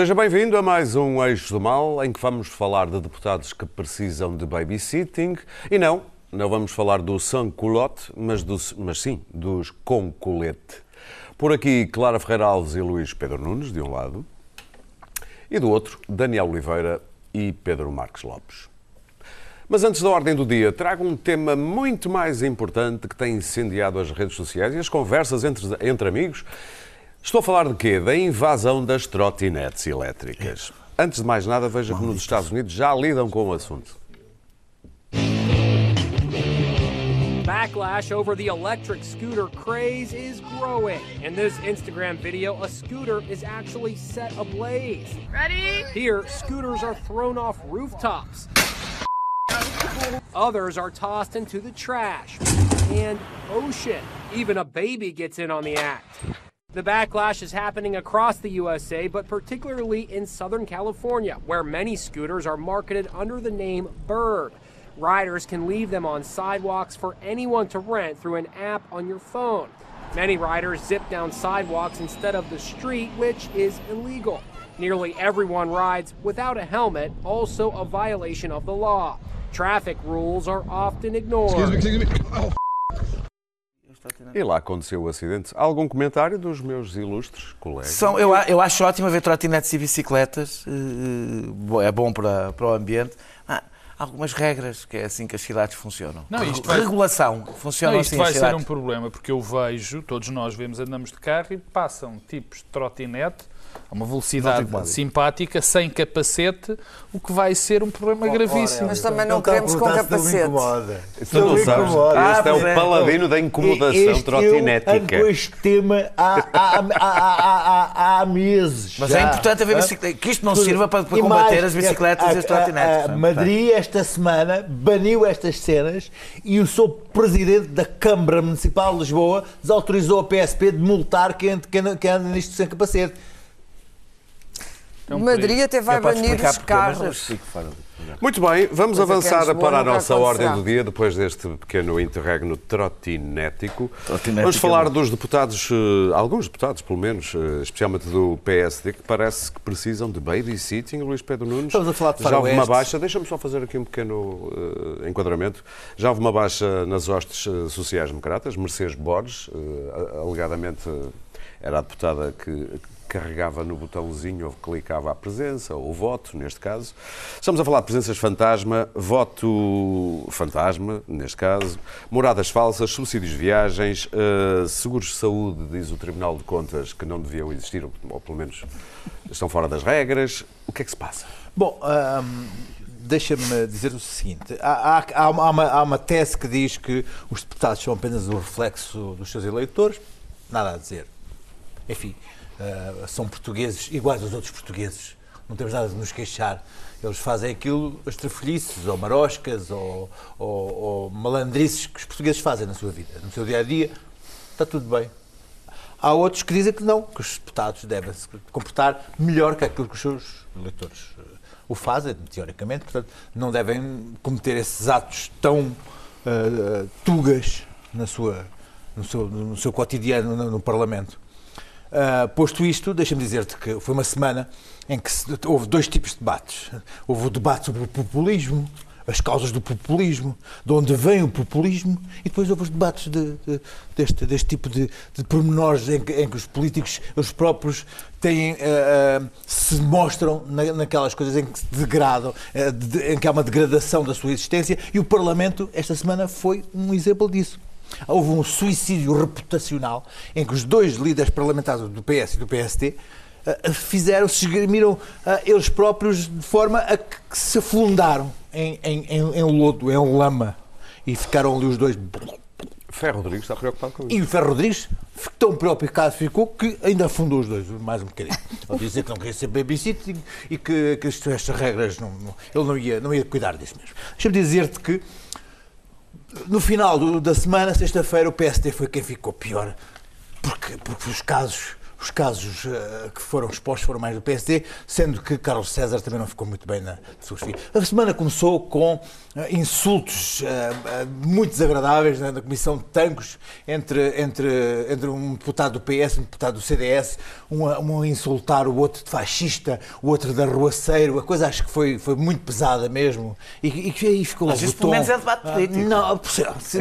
Seja bem-vindo a mais um Eixo do Mal, em que vamos falar de deputados que precisam de babysitting. E não, não vamos falar do sans-culotte, mas, do, mas sim dos com colete. Por aqui, Clara Ferreira Alves e Luís Pedro Nunes, de um lado, e do outro, Daniel Oliveira e Pedro Marques Lopes. Mas antes da ordem do dia, trago um tema muito mais importante que tem incendiado as redes sociais e as conversas entre, entre amigos Estou a falar de quê? Da invasão das trotinetes elétricas. Antes de mais nada, veja que nos Estados Unidos já lidam com o assunto. Backlash over the electric scooter craze is growing. In this Instagram video, a scooter is actually set ablaze. Ready? Here, scooters are thrown off rooftops. Others are tossed into the trash and ocean. Even a baby gets in on the act. The backlash is happening across the USA, but particularly in Southern California, where many scooters are marketed under the name Bird. Riders can leave them on sidewalks for anyone to rent through an app on your phone. Many riders zip down sidewalks instead of the street, which is illegal. Nearly everyone rides without a helmet, also a violation of the law. Traffic rules are often ignored. Excuse me, excuse me. Oh, E lá aconteceu o acidente. Há algum comentário dos meus ilustres colegas? São, eu, eu acho ótimo ver trotinetes e bicicletas, eh, eh, é bom para, para o ambiente. Ah, há algumas regras, que é assim que as cidades funcionam. Não, isto vai- Regulação, funciona Não, isto assim vai as ser um cidades. problema, porque eu vejo, todos nós vemos, andamos de carro e passam tipos de trotinete a uma velocidade simpática, sem capacete, o que vai ser um problema gravíssimo. Mas também não a queremos com capacete. Tu não sabes. Ah, este é o é. paladino da incomodação Este Eu trotinética. com este tema há, há, há, há, há, há meses. Mas já. é importante haver Hã? bicicleta, que isto não sirva para, para combater as bicicletas a- e as não é? Madrid, esta semana, baniu estas cenas e o seu presidente da Câmara Municipal de Lisboa desautorizou a PSP de multar quem anda nisto sem capacete. É um Madrid perigo. até vai banir os carros. Muito bem, vamos Mas avançar para a nossa ordem do dia, depois deste pequeno interregno trotinético. Trotinético Vamos é falar dos deputados, eh, alguns deputados, pelo menos, eh, especialmente do PSD, que parece que precisam de babysitting, Luís Pedro Nunes. Estamos a falar de Já houve uma baixa, deixa-me só fazer aqui um pequeno eh, enquadramento. Já houve uma baixa nas hostes eh, sociais-democratas, Mercedes Borges, eh, alegadamente era a deputada que carregava no botãozinho ou clicava a presença, ou voto, neste caso. Estamos a falar de presenças fantasma, voto fantasma, neste caso, moradas falsas, subsídios de viagens, eh, seguros de saúde, diz o Tribunal de Contas, que não deviam existir, ou, ou pelo menos estão fora das regras. O que é que se passa? Bom, hum, deixa-me dizer o seguinte: há, há- há uma- há uma tese que diz que os deputados são apenas o reflexo dos seus eleitores. Nada a dizer. Enfim, ah, são portugueses iguais aos outros portugueses. Não temos nada de nos queixar. Eles fazem aquilo, as trafolhices, ou maroscas, ou, ou, ou malandrices que os portugueses fazem na sua vida, no seu dia a dia. Está tudo bem. Há outros que dizem que não, que os deputados devem se comportar melhor que aquilo que os seus eleitores eh, o fazem, teoricamente. Portanto, não devem cometer esses atos tão eh, tugas na sua, no, seu, no cotidiano no, no Parlamento. Ah, posto isto, deixa-me dizer-te que foi uma semana em que se- houve dois tipos de debates. Houve o debate sobre o populismo, as causas do populismo, de onde vem o populismo, e depois houve os debates de- de- deste, deste tipo de, de pormenores em que, em que os políticos, os próprios, têm, ah, ah, se mostram na- naquelas coisas em que se degradam, ah, de- em que há uma degradação da sua existência, e o Parlamento, esta semana, foi um exemplo disso. Houve um suicídio reputacional em que os dois líderes parlamentares do PS e do PSD ah, fizeram, se esgrimiram ah, eles próprios de forma a que se afundaram em, em, em, em lodo, em lama. E ficaram ali os dois. Ferro Rodrigues está preocupado com isso. E o Ferro Rodrigues tão preocupado ficou que ainda afundou os dois, mais um bocadinho. Ele dizia que não queria ser babysitting e que, que estas regras, não, não- ele não ia, não ia cuidar disso mesmo. Deixa-me dizer-te que no final do- da semana, sexta-feira, o PSD foi quem ficou pior, porque, porque os casos os casos uh, que foram expostos foram mais do PSD, sendo que Carlos César também não ficou muito bem na, sua filha. A semana começou com uh, insultos uh, muito desagradáveis né, na Comissão de Tancos entre, entre, entre um deputado do PS e um deputado do CDS, um a, um a insultar o outro de fascista, o outro de arruaceiro, a coisa acho que foi, foi muito pesada mesmo. E, e, e ficou mas o tom. Mas é debate político. Não,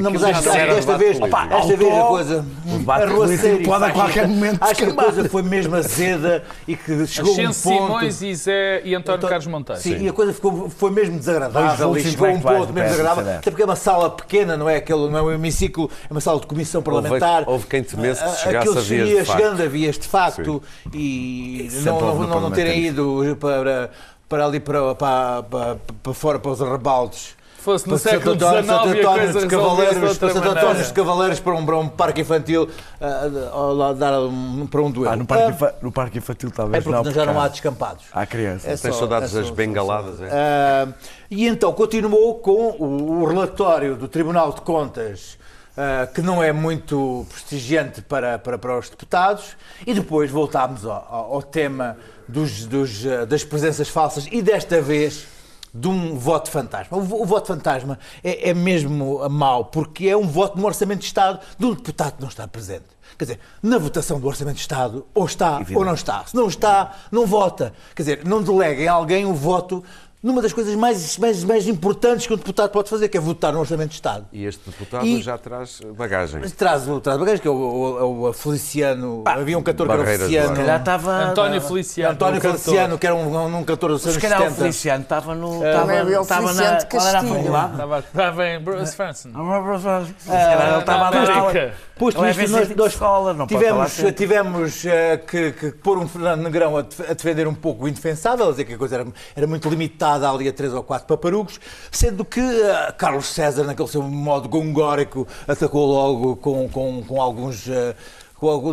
não mas acho que desta vez, opa, esta vez a coisa. O debate político pode a qualquer momento Acho que a coisa foi mesmo azeda e que chegou a um ponto... Simões e, Zé, e António então, Carlos Monteiro. Sim, sim, e a coisa ficou, foi mesmo desagradável e chegou a um ponto mesmo desagradável. Até porque é uma sala pequena, não é, aquele, não é um hemiciclo, é uma sala de comissão parlamentar. Houve, houve quem temesse que chegasse a vias de facto. chegando a vias de facto sim. e não, não, não, não terem ido para, para ali para, para, para, para fora, para os arrebaldos fosse no para século XIX e a coisa Cavaleiros, Santo António de Cavaleiros para um, para um parque infantil, uh, dar um, para um duelo. Ah, no, parque, uh, no parque infantil talvez é não. já não há descampados. Há crianças. É Tens saudades é das bengaladas, é? Uh, e então continuou com o, o relatório do Tribunal de Contas Uh, que não é muito prestigiante para, para, para os deputados, e depois voltámos ao, ao tema dos, dos, uh, das presenças falsas, e desta vez de um voto fantasma. O, voto fantasma é, é, mesmo mau, porque é um voto no Orçamento de Estado de um deputado que não está presente. Quer dizer, na votação do Orçamento de Estado, ou está Evidente. ou não está. Se não está, não vota. Quer dizer, não delega em alguém o voto numa das coisas mais, mais, mais importantes que um deputado pode fazer, que é votar no Orçamento de Estado. E este deputado e, já traz bagagem. Traz, traz bagagem, que é o, o, o Feliciano. Ah, havia um cantor que era o Feliciano. Se estava, António Feliciano. António Feliciano, que era um, um, um cantor dos anos 70. Se calhar o Feliciano estava no. Estava, estava na. Qual era a Estava, estava em Bruce Franson. Ele estava na América. Posto isto, nós, escola, não tivemos, tivemos uh, que, que pôr um Fernando Negrão a, a, defender um pouco o indefensável, a dizer que a coisa era, era muito limitada ali a três ou quatro paparugos, sendo que uh, Carlos César, naquele seu modo gongórico, atacou logo com, com, com alguns. Uh,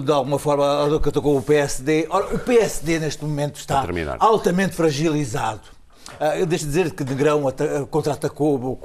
de alguma forma, atacou o PSD. Ora, o PSD neste momento está altamente fragilizado eu deixo de dizer que Negrão contra-atacou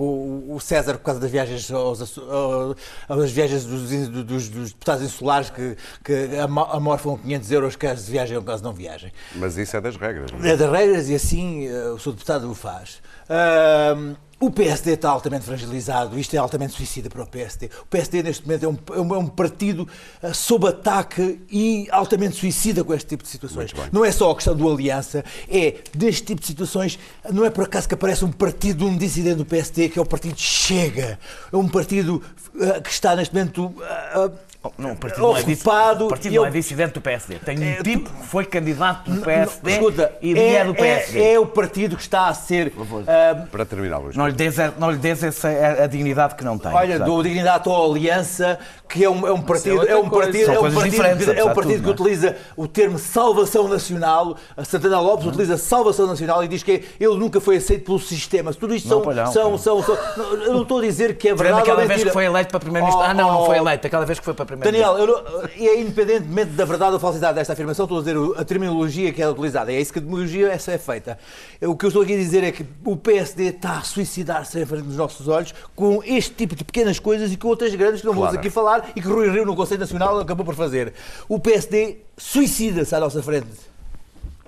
o César por causa das viagens, aos, as viagens dos, dos, dos, deputados insulares que, que amorfam 500 euros caso viajem ou caso não viajem. Mas isso é das regras. Não é? é das regras e assim uh, o seu deputado o faz. Uh, o PSD está altamente fragilizado, isto é altamente suicida para o PSD. O PSD, neste momento, é um, é um partido uh, sob ataque e altamente suicida com este tipo de situações. Não é só a questão do aliança, é deste tipo de situações, não é por acaso que aparece um partido, um dissidente do PSD, que é o partido Chega. É um partido uh, que está, neste momento, uh, não, o partido não é. O partido não é dissidente do PSD. Tem um é, tipo que foi candidato do PSD escuta, e é, é do PSD. É, é, o partido que está a ser. Uh, Para terminar, Luís. Não lhe des, não lhe des essa, a, dignidade que não tem. Olha, do dignidade à aliança, que é um, é um partido, é um partido, é um partido, é um partido que utiliza o termo salvação nacional. A Santana Lopes hum. utiliza salvação nacional e diz que ele nunca foi aceito pelo sistema. Tudo isto são, não, são, são, são, Eu não estou a dizer que é verdade. Aquela vez que foi eleito para primeiro-ministro. Oh, ah, não, não foi oh, eleito. Aquela vez que foi para Daniel, eu, é independentemente da verdade ou falsidade desta afirmação, estou a dizer a terminologia que é utilizada. É isso que a terminologia essa é feita. O que eu estou aqui a dizer é que o PSD está a suicidar-se em frente dos nossos olhos com este tipo de pequenas coisas e com outras grandes que não claro. vamos aqui falar e que Rui Rio no Conselho Nacional acabou por fazer. O PSD suicida-se à nossa frente.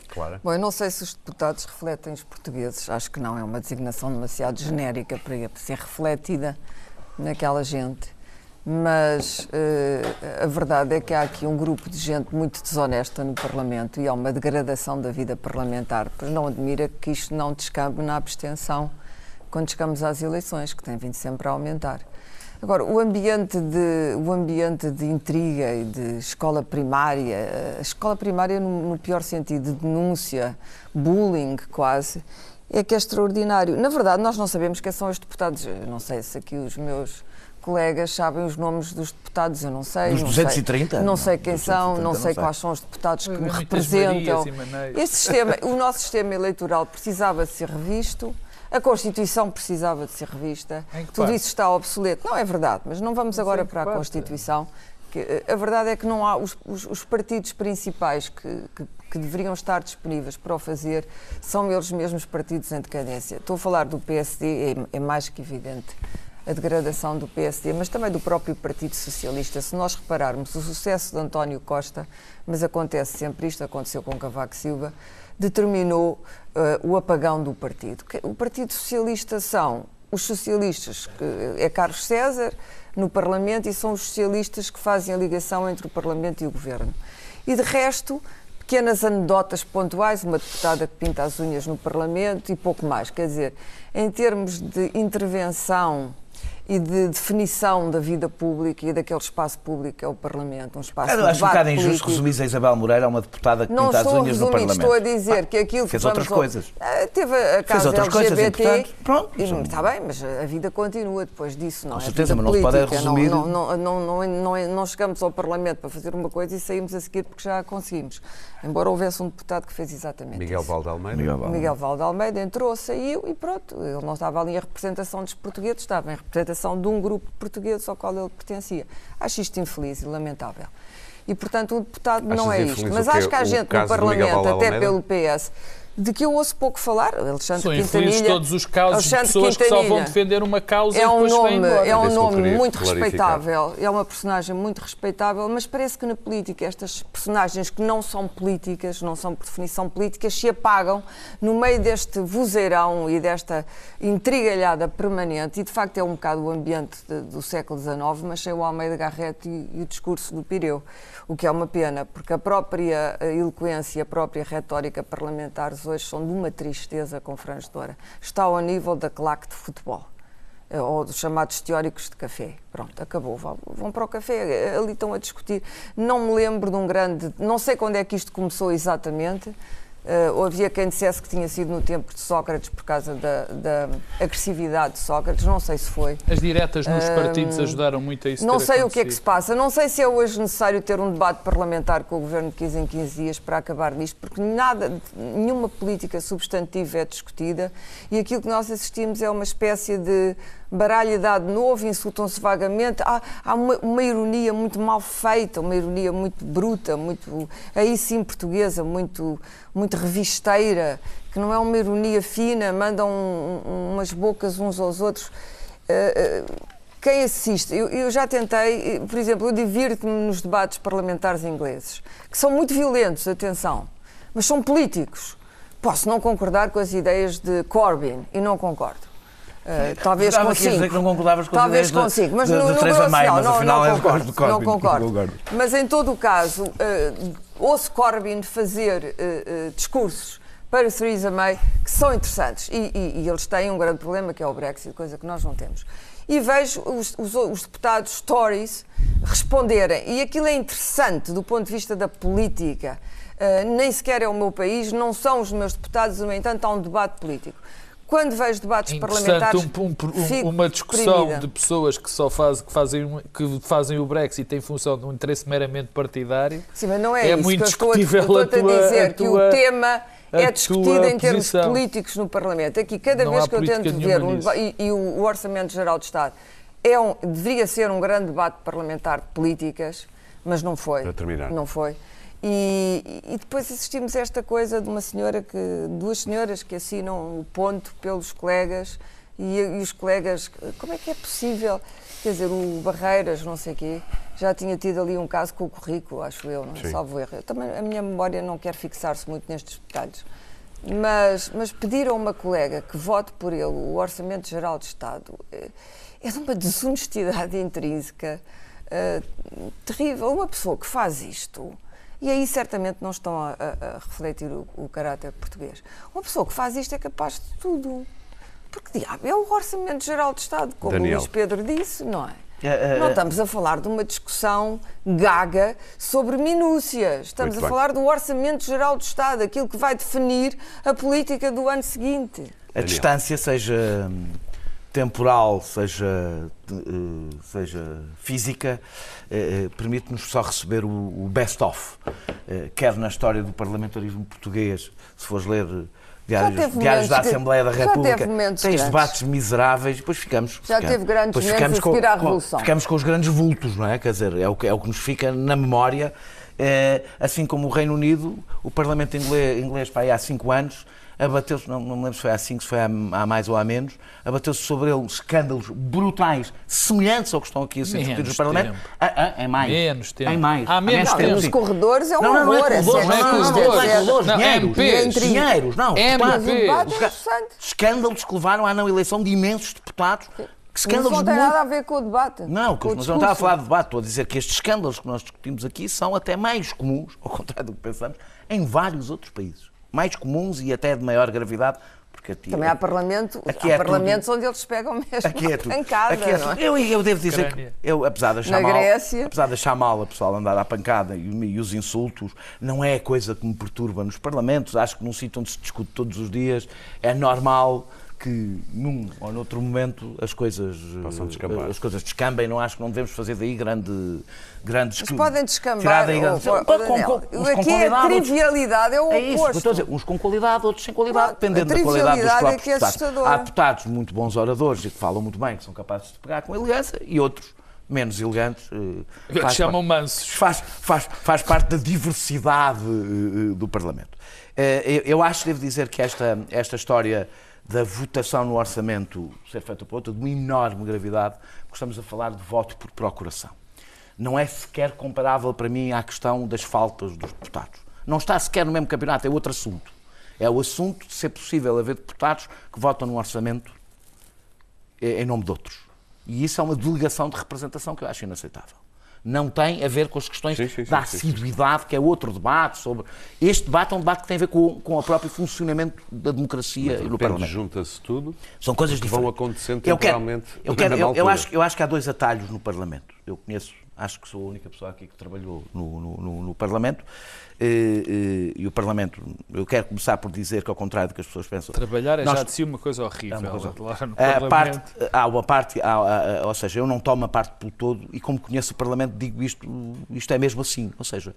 Claro. Bom, eu não sei se os deputados refletem os portugueses. Acho que não. É uma designação demasiado genérica para ser refletida naquela gente mas uh, a verdade é que há aqui um grupo de gente muito desonesta no Parlamento e há uma degradação da vida parlamentar. Pois não admira que isto não descambe na abstenção quando chegamos às eleições, que tem vindo sempre a aumentar. Agora, o ambiente de, o ambiente de intriga e de escola primária, a escola primária no, no pior sentido, de denúncia, bullying quase, é que é extraordinário. Na verdade, nós não sabemos quem são os deputados. Não sei se aqui os meus colegas sabem os nomes dos deputados, eu não sei. Dos 230? Não sei, não sei quem são, não sei, quais são os deputados que me representam. Este sistema, o nosso sistema eleitoral precisava de ser revisto. A Constituição precisava de ser revista. Tudo isso está obsoleto. Não é verdade, mas não vamos agora para a Constituição. Que, eh, a verdade é que não há os, os, os partidos principais que, que, que, deveriam estar disponíveis para o fazer são eles mesmos partidos em decadência. Estou a falar do PSD, é, é mais que evidente a degradação do PSD, mas também do próprio Partido Socialista. Se nós repararmos, o sucesso de António Costa, mas acontece sempre isto, aconteceu com Cavaco Silva, determinou uh, o apagão do partido. O Partido Socialista são os socialistas, que é Carlos César no Parlamento, e são os socialistas que fazem a ligação entre o Parlamento e o Governo. E de resto, pequenas anedotas pontuais, uma deputada que pinta as unhas no Parlamento e pouco mais. Quer dizer, em termos de intervenção e de definição da vida pública e daquele espaço público que é o Parlamento, um espaço Eu acho um bocado injusto resumir a Isabel Moreira, uma deputada que não pinta as unhas no Parlamento. Estou a dizer que aquilo fez que outras coisas. Teve a casa fez outras LGBT, coisas, e, pronto. E, está bem, mas a vida continua depois disso, não Com é? certeza, mas não se pode resumir... Não, não, não, não, não, chegamos ao Parlamento para fazer uma coisa e saímos a seguir porque já a conseguimos. Embora houvesse um deputado que fez exatamente Miguel isso. Valde Almeida. Miguel Valde. Miguel Valde Almeida entrou, saiu e pronto. Ele não estava ali em representação dos portugueses, estava em representação de um grupo português ao qual ele pertencia. Acho isto infeliz e lamentável. E, portanto, o deputado Achas não é isto. Mas acho que há gente no Parlamento, até pelo PS, de que eu ouço pouco falar. Alexandre São Quintanilha. todos os casos de pessoas que só vão defender uma causa é um e depois nome, vêm embora. É um nome muito respeitável, é uma personagem muito respeitável, mas parece que na política estas personagens que não são políticas, não são por definição políticas, se apagam no meio deste vozeirão e desta intrigalhada permanente, e de facto é um bocado o ambiente de, do século XIX, mas sem o Almeida Garrett e, e o discurso do Pireu, o que é uma pena, porque a própria eloquência, a própria retórica parlamentar hoje são de uma tristeza confrangedora. Está ao nível da claque de futebol eh, ou dos chamados teóricos de café. Pronto, acabou. Vão para o café, ali estão a discutir. Não me lembro de um grande. Não sei quando é que isto começou exatamente, Uh, havia quem dissesse que tinha sido no tempo de Sócrates por causa da, da agressividade de Sócrates, não sei se foi. As diretas nos uh, partidos ajudaram muito a isso. Não sei o que é que se passa, não sei se é hoje necessário ter um debate parlamentar com o governo de 15 em 15 dias para acabar nisto, porque nada, nenhuma política substantiva é discutida e aquilo que nós assistimos é uma espécie de baralho dado novo, insultam-se vagamente. Há, há uma, uma, ironia muito mal feita, uma ironia muito bruta, muito, aí sim portuguesa, muito, muito revisteira, que não é uma ironia fina, mandam um, umas bocas uns aos outros. Uh, uh, quem assiste, eu, eu, já tentei, por exemplo, eu divirto-me nos debates parlamentares ingleses, que são muito violentos, atenção, mas são políticos. Posso não concordar com as ideias de Corbyn, e não concordo. Uh, talvez consigo. que não concordavas com talvez consigo, mas de, no, de no Teresa May, mas não, é concordo, Corbyn, não concordo. concordo. Mas em todo o caso, uh, ouço Corbyn fazer uh, discursos para Theresa May que são interessantes e, e, e, eles têm um grande problema que é o Brexit, coisa que nós não temos. E vejo os, os, os deputados Tories responderem e aquilo é interessante do ponto de vista da política. nem sequer é o meu país, não são os meus deputados, no entanto há um debate político quando vejo debates parlamentares. Um, um, uma discussão deprimida. de pessoas que só faz, que fazem, que fazem o Brexit em função de um interesse meramente partidário. Sim, mas não é, é isso muito que discutível estou a, tua, a dizer, a que tua, o tema é discutido em termos posição. políticos no Parlamento. Aqui, cada não vez que eu tento ver, um, e, e, o Orçamento Geral de Estado é um, deveria ser um grande debate parlamentar de políticas, mas não foi. Para terminar. Não foi. E, e, depois assistimos a esta coisa de uma senhora que, duas senhoras que assinam o ponto pelos colegas e, e, os colegas, como é que é possível? Quer dizer, o Barreiras, não sei o quê, já tinha tido ali um caso com o currículo, acho eu, não é? salvo erro. Eu também, a minha memória não quer fixar-se muito nestes detalhes. Mas, mas pedir a uma colega que vote por ele o Orçamento Geral de Estado é, é de uma desonestidade intrínseca uh, terrível. Uma pessoa que faz isto e aí certamente não estão a, a, a refletir o, o, caráter português. Uma pessoa que faz isto é capaz de tudo. Porque, diabo, é o Orçamento Geral de Estado, como Daniel. o Luís Pedro disse, não é? É, é? Não estamos a falar de uma discussão gaga sobre minúcias. Estamos Muito a bem. falar do Orçamento Geral do Estado, aquilo que vai definir a política do ano seguinte. A Daniel. distância, seja temporal, seja, eh, seja física, eh, eh, permite-nos só receber o best-of, quer na história do parlamentarismo português, se fores ler diários, diários da Assembleia da República, tens debates miseráveis, depois ficamos. Já ficamos, teve grandes ficamos com, à Revolução. ficamos com os grandes vultos, não é? Quer dizer, é o que, é o que nos fica na memória Eh, assim como o Reino Unido, o Parlamento inglês, inglês para aí há cinco anos, abateu-se, não, não me lembro se foi há cinco, se foi há, há mais ou há menos, abateu-se sobre ele escândalos brutais, semelhantes ao que estão aqui a ser discutidos no Parlamento. Ah, ah, é mais. Menos tempo. É mais. Há menos Não, tempo. nos corredores é um Não, não, não é horror. corredores, não é sério. corredores, não é corredores, Não, dinheiros, não, MPs. é escândalos que levaram à não eleição de imensos deputados. Que Isso escândalos não tem muito- nada a ver com o debate. Não, com mas não estava a falar de debate, estou a dizer que estes escândalos que nós discutimos aqui são até mais comuns, ao contrário do que pensamos, em vários outros países. Mais comuns e até de maior gravidade, porque aqui, Também há, parlamento, Aqui há é parlamentos onde eles pegam mesmo Aqui é tudo. pancada, Aqui é não é? tudo. Eu, eu devo dizer que, eu, apesar de achar Na mal, apesar de achar mal a pessoal andar à pancada e, e os insultos, não é a coisa que me perturba nos parlamentos. Acho que num sítio onde se discute todos os dias é normal que num ou noutro momento as coisas Possam eh, descambar. as coisas descambem. Não acho que não devemos fazer daí grande grandes Mas podem descambar. tirar daí oh, grandes- oh, Daniel, com- com- uns com aqui a qualidade, outros- trivialidade é o é isso, oposto. estou a dizer, uns com qualidade, outros sem qualidade, Pronto, dependendo da qualidade dos trivialidade é próprios que é deputados. Há deputados muito bons oradores e que falam muito bem, que são capazes de pegar com elegância, e outros menos elegantes. eh, faz chamam mansos. Faz, faz, faz parte da diversidade eh, do Parlamento. Eu eu acho, devo dizer, que esta, esta história da votação no orçamento ser feita por outra, de uma enorme gravidade, porque estamos a falar de voto por procuração. Não é sequer comparável para mim à questão das faltas dos deputados. Não está sequer no mesmo campeonato, é outro assunto. É o assunto de ser possível haver deputados que votam no orçamento em nome de outros. E isso é uma delegação de representação que eu acho inaceitável. Não tem a ver com as questões Sim, sim, da assiduidade, que é outro debate sobre. Este debate é um debate que tem a ver com, com o próprio funcionamento da democracia De no repente Parlamento. junta-se tudo. São coisas que vão diferentes. acontecendo Eu quero- temporalmente Eu, quero, eu, eu acho, eu acho que há dois atalhos no Parlamento. Eu conheço, acho que sou a única pessoa aqui que trabalhou no, no- no- no Parlamento. Eh, eh, E o Parlamento, eu quero começar por dizer que, ao contrário do que as pessoas pensam, Trabalhar é Nós- já de si uma coisa horrível. É uma coisa a parte, há uma parte, há- há- ou seja, eu não tomo a parte pelo todo e como conheço o Parlamento digo isto, isto é mesmo assim, ou seja,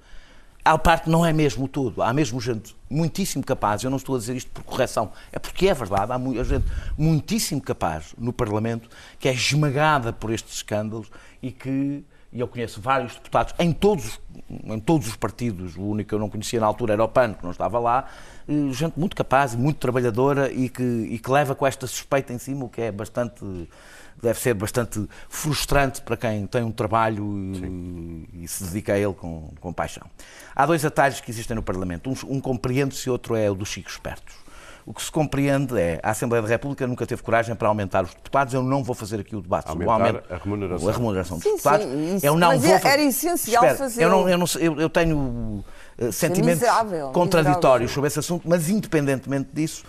há parte não é mesmo o todo, há mesmo gente muitíssimo capaz, eu não estou a dizer isto por correção, é porque é verdade, há mu- gente muitíssimo capaz no Parlamento que é esmagada por estes escândalos e que e eu conheço vários deputados em todos, em todos os partidos, o único que eu não conhecia na altura era o PAN, que não estava lá, eh, gente muito capaz e muito trabalhadora e que, e que leva com esta suspeita em cima, o que é bastante, deve ser bastante frustrante para quem tem um trabalho e, e se dedica a ele com, com paixão. Há dois atalhos que existem no Parlamento, um, um compreende-se e outro é o dos chicos espertos. O que se compreende é a Assembleia da República nunca teve coragem para aumentar os deputados. Eu não vou fazer aqui o debate sobre o Aumentar aumento a remuneração. a remuneração dos Sim, deputados. sim, isso- eu não mas vou é- fa- era essencial Espera, fazê-lo. Eu, não, eu, não eu- eu tenho eh, sentimentos miserável, contraditórios miserável. sobre esse assunto, mas independentemente disso,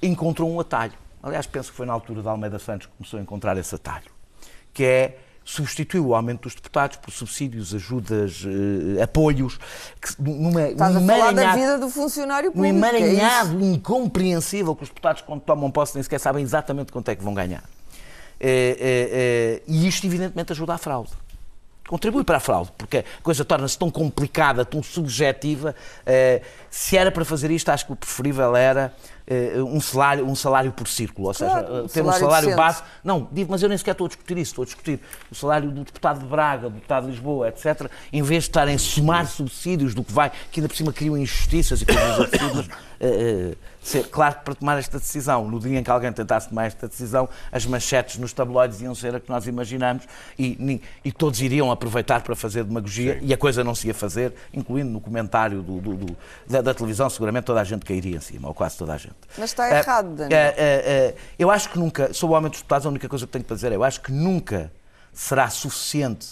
encontrou um atalho. Aliás, penso que foi na altura de Almeida Santos que começou a encontrar esse atalho, que é substituir o aumento dos deputados por subsídios, ajudas, eh, apoios, que, numa, Estás num a falar da vida do funcionário um público. é isso? emaranhado incompreensível que os deputados, quando tomam posse, nem sequer sabem exatamente quanto é que vão ganhar. Eh, eh, eh, e isto, evidentemente, ajuda à fraude. Contribui para a fraude, porque a coisa torna-se tão complicada, tão subjetiva. Eh, se era para fazer isto, acho que o preferível era eh, um, salário, um salário por círculo, ou Claro, seja, um eh, ter um salário salário decente. base. Não, mas eu nem sequer estou a discutir isso, estou a discutir o salário do deputado de Braga, do deputado de Lisboa, etc., em vez de estarem a somar subsídios do que vai, que ainda por cima criam injustiças e coisas absurdas. ser- claro que para tomar esta decisão, no dia em que alguém tentasse tomar esta decisão, as manchetes nos tabloides iam ser a que nós imaginamos e, e todos iriam aproveitar para fazer demagogia e a coisa não se ia fazer, incluindo no comentário do- do- do- da, da televisão, seguramente toda a gente cairia em cima, ou quase toda a gente. Mas está Eh, errado, Daniel. eh, eh, eh, eu acho que nunca, sobre o aumento dos deputados, a única coisa que tenho para dizer é eu acho que nunca será suficiente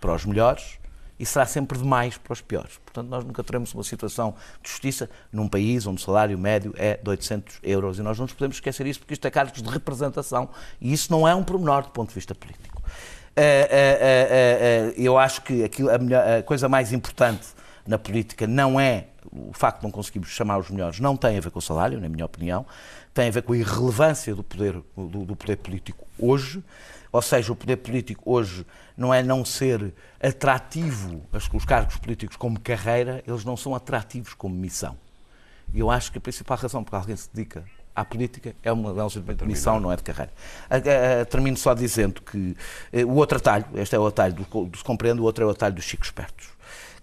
para os melhores e será sempre demais para os piores. Portanto, nós nunca teremos uma situação de justiça num país onde o salário médio é de 800 euros e nós não nos podemos esquecer isso porque isto é cargos de representação e isso não é um pormenor do ponto de vista político. Eh, eh, eh, eu acho que a coisa mais importante na política não é o facto de não conseguirmos chamar os melhores, não tem a ver com o salário, na minha opinião, tem a ver com a irrelevância do poder, do, do poder político hoje. Ou seja, o poder político hoje não é não ser atrativo, os cargos políticos como carreira, eles não são atrativos como missão. E eu acho que a principal razão por que alguém se dedica à política é uma é um simplesmente de missão, não é de carreira. Termino só dizendo que eh, o outro atalho, este é o atalho do, co- do se compreende, o outro é o atalho dos chicos espertos.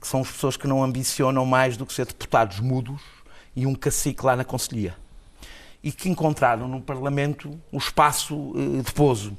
que são as pessoas que não ambicionam mais do que ser deputados mudos e um cacique lá na Conselhia. E que encontraram no Parlamento o espaço eh, de pouso.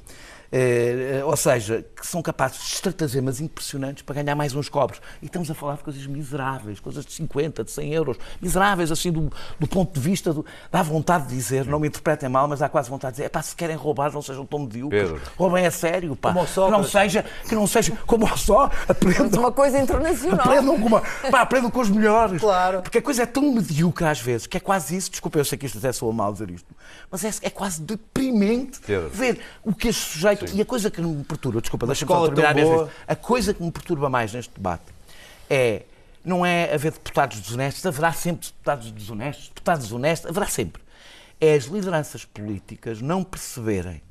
Eh, ou seja, que são capazes de estratagemas impressionantes para ganhar mais uns cobres. E estamos a falar de coisas miseráveis, coisas de 50, de 100 euros, miseráveis assim do, do ponto de vista, do, dá vontade de dizer, não me interpretem mal, mas dá quase vontade de dizer, é pá, se querem roubar, não sejam tão medíocres, roubem a sério, pá. Que não seja, que não seja como só, aprendam. Uma coisa internacional. Aprendam com, uma, pá, aprendam com os melhores. Claro. Porque a coisa é tão medíocre às vezes, que é quase isso, desculpa, eu sei que isto até soa mal dizer isto, mas é, é quase deprimente Pedro. ver o que este Sim. E a coisa que me perturba, desculpa, deixa-me só terminar a A coisa que me perturba mais neste debate é. Não é haver deputados desonestos, haverá sempre deputados desonestos, deputados honestos, haverá sempre. É as lideranças políticas não perceberem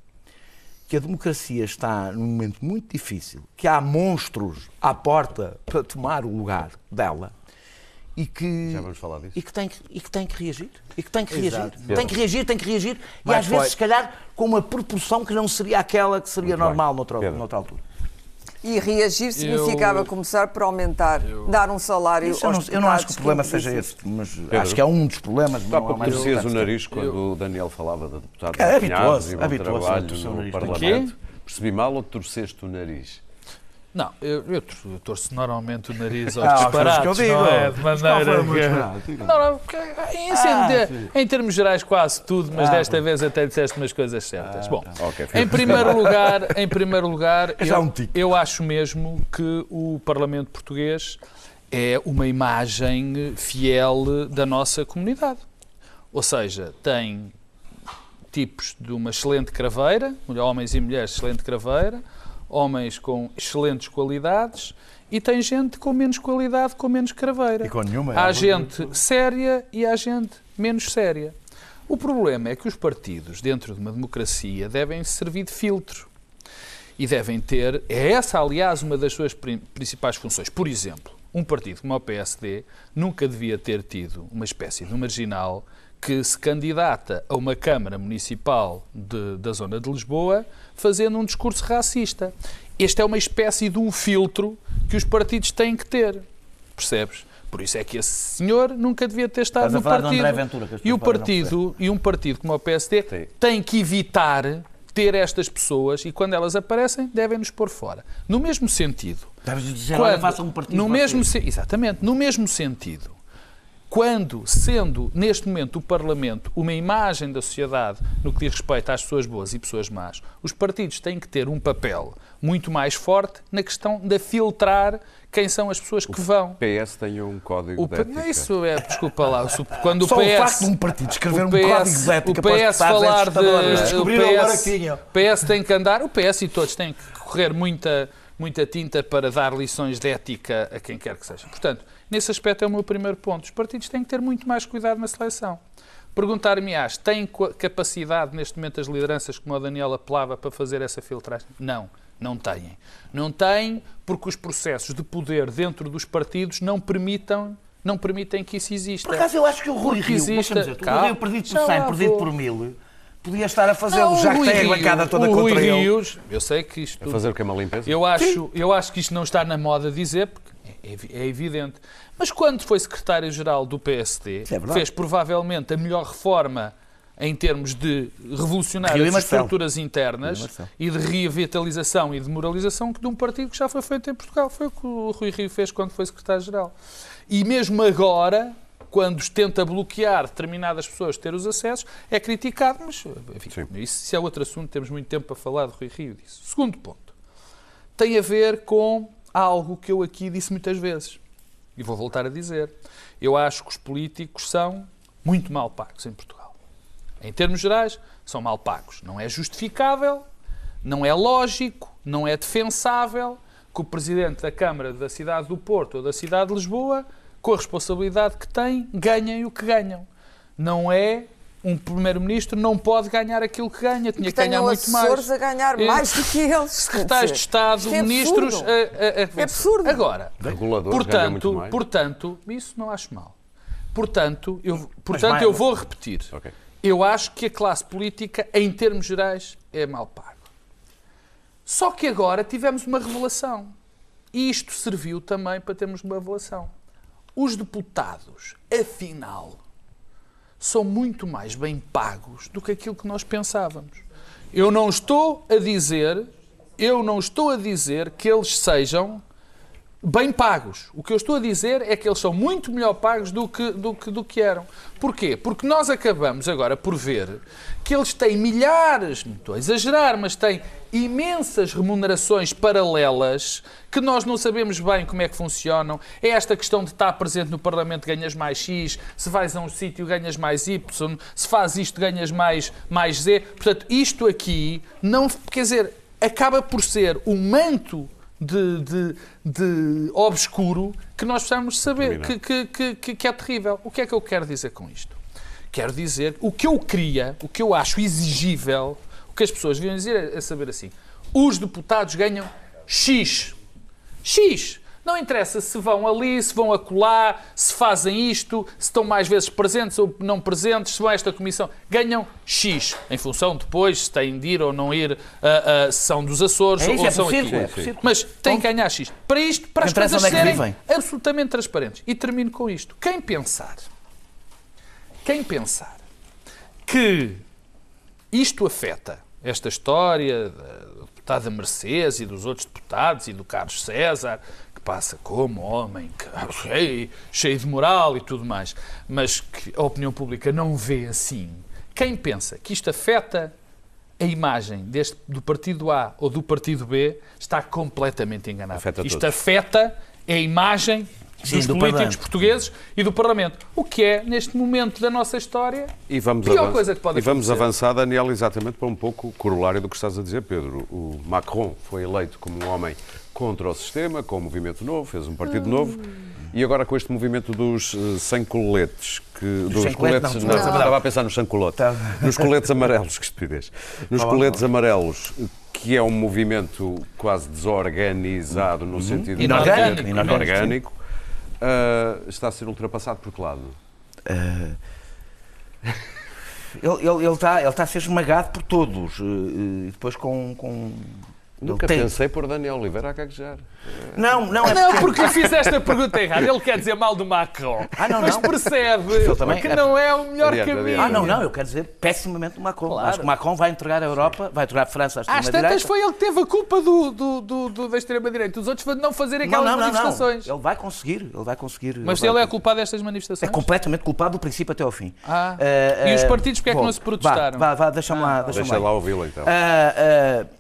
que a democracia está num momento muito difícil, que há monstros à porta para tomar o lugar dela e que já vamos falar disso. e que tem que, e que tem que reagir. E que tem que reagir. Tem que reagir tem que reagir. E às vezes se calhar com uma proporção que não seria aquela que seria Muito normal noutra, noutra altura. E reagir significava eu, começar por aumentar, eu, dar um salário eu não, eu não acho que o problema seja esse, mas Pedro, acho que é um dos problemas. Há pouco torcias o nariz quando o Daniel falava da deputada é, habituoso, e habituoso, trabalho no Parlamento. Percebi mal ou torceste o nariz? Não, eu, eu, eu torço normalmente o nariz aos ah, disparates, que eu digo. não é? De maneira que... Não, não, em, ah, em, termos gerais quase tudo, mas ah, desta vez até disseste umas coisas certas. Ah, Bom, okay, em primeiro lugar, em primeiro lugar é eu, eu acho mesmo que o Parlamento Português é uma imagem fiel da nossa comunidade. Ou seja, tem tipos de uma excelente craveira, homens e mulheres excelente craveira, homens com excelentes qualidades e tem gente com menos qualidade, com menos craveira. E com nenhuma. Há gente séria e há gente menos séria. O problema é que os partidos, dentro de uma democracia, devem servir de filtro. E devem ter. É essa, aliás, uma das suas principais funções. Por exemplo, um partido como o PSD nunca devia ter tido uma espécie de marginal que se candidata a uma Câmara Municipal de, da zona de Lisboa fazendo um discurso racista. Este é uma espécie de um filtro que os partidos têm que ter. Percebes? Por isso é que esse senhor nunca devia ter estado no partido. Ventura, e o partido e um partido como o PSD Sim. tem que evitar ter estas pessoas e quando elas aparecem devem nos pôr fora. No mesmo sentido. Deves dizer, quando, olha, faça um partido. No mesmo, exatamente, no mesmo sentido quando, sendo neste momento o Parlamento uma imagem da sociedade no que diz respeito às pessoas boas e pessoas más, os partidos têm que ter um papel muito mais forte na questão de filtrar quem são as pessoas que vão. O PS tem um código o, de ética. Isso é, desculpa lá, quando Só o PS... o facto de um partido escrever um código de ética o PS falar é de... O PS, o PS tem que andar, o PS e todos têm que correr muita, muita tinta para dar lições de ética a quem quer que seja. Portanto, Nesse aspecto é o meu primeiro ponto. Os partidos têm que ter muito mais cuidado na seleção. Perguntar-me-ás, têm capacidade neste momento as lideranças, como a Daniela apelava, para fazer essa filtragem? Não, não têm. Não têm porque os processos de poder dentro dos partidos não permitam não permitem que isso exista. Por acaso eu acho que o Rui Rio, exista... dizer, o Rio perdido por 100, perdido por mil, podia estar a fazê-lo, já que tem a bancada toda o contra Rui ele. Rios, eu sei que isto... A fazer o que é uma limpeza? Eu acho, eu acho que isto não está na moda dizer, porque é, é evidente. Mas quando foi secretário-geral do PSD, é fez provavelmente a melhor reforma em termos de revolucionar as estruturas internas e de revitalização e de moralização que de um partido que já foi feito em Portugal. Foi o que o Rui Rio fez quando foi secretário-geral. E mesmo agora, quando tenta bloquear determinadas pessoas de ter os acessos, é criticado, mas enfim, isso, isso é outro assunto, temos muito tempo para falar de Rui Rio disso. Segundo ponto, tem a ver com algo que eu aqui disse muitas vezes. E vou voltar a dizer. Eu acho que os políticos são muito mal pagos em Portugal. Em termos gerais, são mal pagos. Não é justificável, não é lógico, não é defensável que o presidente da Câmara da cidade do Porto ou da cidade de Lisboa, com a responsabilidade que tem, ganhem o que ganham. Não é um primeiro-ministro não pode ganhar aquilo que ganha, tinha que, que ganhar muito mais. a ganhar mais do que eles. Secretários de Estado, é ministros. A, a, a... É absurdo. Agora, portanto, portanto, isso não acho mal. Portanto, eu, portanto, eu vou repetir. Okay. Eu acho que a classe política, em termos gerais, é mal paga. Só que agora tivemos uma revelação. E isto serviu também para termos uma avaliação. Os deputados, afinal, são muito mais bem pagos do que aquilo que nós pensávamos. Eu não estou a dizer, eu não estou a dizer que eles sejam bem pagos. O que eu estou a dizer é que eles são muito melhor pagos do que, do que, do que eram. Porquê? Porque nós acabamos agora por ver que eles têm milhares, não estou a exagerar, mas têm imensas remunerações paralelas que nós não sabemos bem como é que funcionam. É esta questão de estar presente no Parlamento ganhas mais X, se vais a um sítio ganhas mais Y, se faz isto ganhas mais, mais Z. Portanto, isto aqui não, quer dizer, acaba por ser um manto de, de, de obscuro que nós precisamos saber, que, que, que, que é terrível. O que é que eu quero dizer com isto? Quero dizer, o que eu queria, o que eu acho exigível, que as pessoas deviam dizer é, é saber assim: os deputados ganham X. X. Não interessa se vão ali, se vão acolá, se fazem isto, se estão mais vezes presentes ou não presentes, se vão a esta comissão. Ganham X, em função depois se têm de ir ou não ir à, à sessão dos Açores é isso, ou é são possível, aqui. é. Mas têm que ganhar X. Para isto, para as coisas é serem absolutamente transparentes. E termino com isto. Quem pensar, quem pensar que isto afeta esta história da deputada Mercedes e dos outros deputados e do Carlos César, que passa como homem que- cheio, cheio de moral e tudo mais, mas que a opinião pública não vê assim. Quem pensa que isto afeta a imagem deste, do partido A ou do partido B está completamente enganado. Afeta isto todos. afeta a imagem Sim, dos do políticos Parlamento. portugueses e do Parlamento. O que é, neste momento da nossa história, E vamos, Pior avan- coisa que pode e vamos acontecer. avançar, Daniel, exatamente para um pouco o corolário do que estás a dizer, Pedro. O Macron foi eleito como um homem contra o sistema, com o movimento novo, fez um partido novo, e agora com este movimento dos eh, sem coletes, que, dos sem colete, coletes, não, não, não. estava a pensar nos sem colote, Tá. nos coletes amarelos, que estupidez. Nos Fala, coletes amarelos, que é um movimento quase desorganizado no sentido de Inorgânico, inorgânico, inorgânico, ah, está a ser ultrapassado por que lado? Ele, ele, ele, está, ele está a ser esmagado por todos. E depois com. com... Nunca tem- pensei por Daniel Oliveira a gaguejar. Não, não é Não, porque- porque fizeste a pergunta errada. Ele quer dizer mal do Macron. Ah, não, mas não. percebe também. que não é o melhor Adiante, caminho. adiante. Ah, não, não, eu quero dizer pessimamente o Macron. Claro. Acho que o Macron vai entregar a Europa, vai entregar a França à Às extrema-direita. tantas foi ele que teve a culpa do, do, do, do- da extrema-direita. Os outros não fazerem Não, aquelas não, não, não. manifestações. Ele vai conseguir, ele vai conseguir. Mas vai ele é conseguir. culpado destas manifestações? É completamente culpado do princípio até ao fim. Ah. Eh, E os eh, partidos, porque é que não se protestaram? Vá, vá, deixa-me lá. Deixa Deixa lá ouvi-lo então. Ah,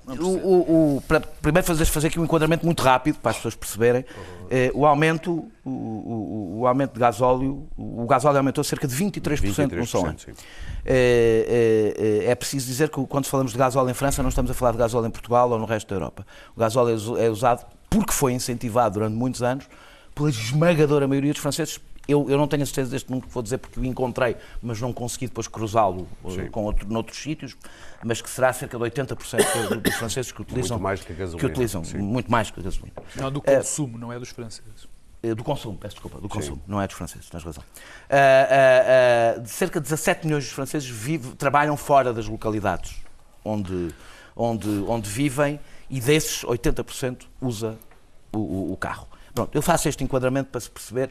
ah, o, o- para- primeiro fazer, fazer aqui um enquadramento muito rápido para as pessoas perceberem. Eh, o aumento, o, o- o aumento de gasóleo, o gasóleo aumentou cerca de 23%, num só ano. 23%. Eh, eh, eh, é preciso dizer que quando falamos de gasóleo em França, não estamos a falar de gasóleo em Portugal ou no resto da Europa. O gasóleo é é usado porque foi incentivado durante muitos anos pela esmagadora maioria dos franceses. Eu, eu não tenho a certeza deste número que vou dizer porque o encontrei, mas não consegui depois cruzá-lo eh, Sim. com outro, noutros sítios, mas que será cerca de 80% dos franceses que utilizam. mais do que a gasolina, Que utilizam, sim. muito mais que a gasolina. Não, do consumo, não é dos franceses. Eh, Do consumo, peço desculpa, do consumo, não é dos franceses, tens razão. Ah, ah, de cerca de 17 milhões de franceses vive- trabalham fora das localidades onde, onde, onde vivem e desses 80% usa o, o- o carro. Pronto, eu faço este enquadramento para se perceber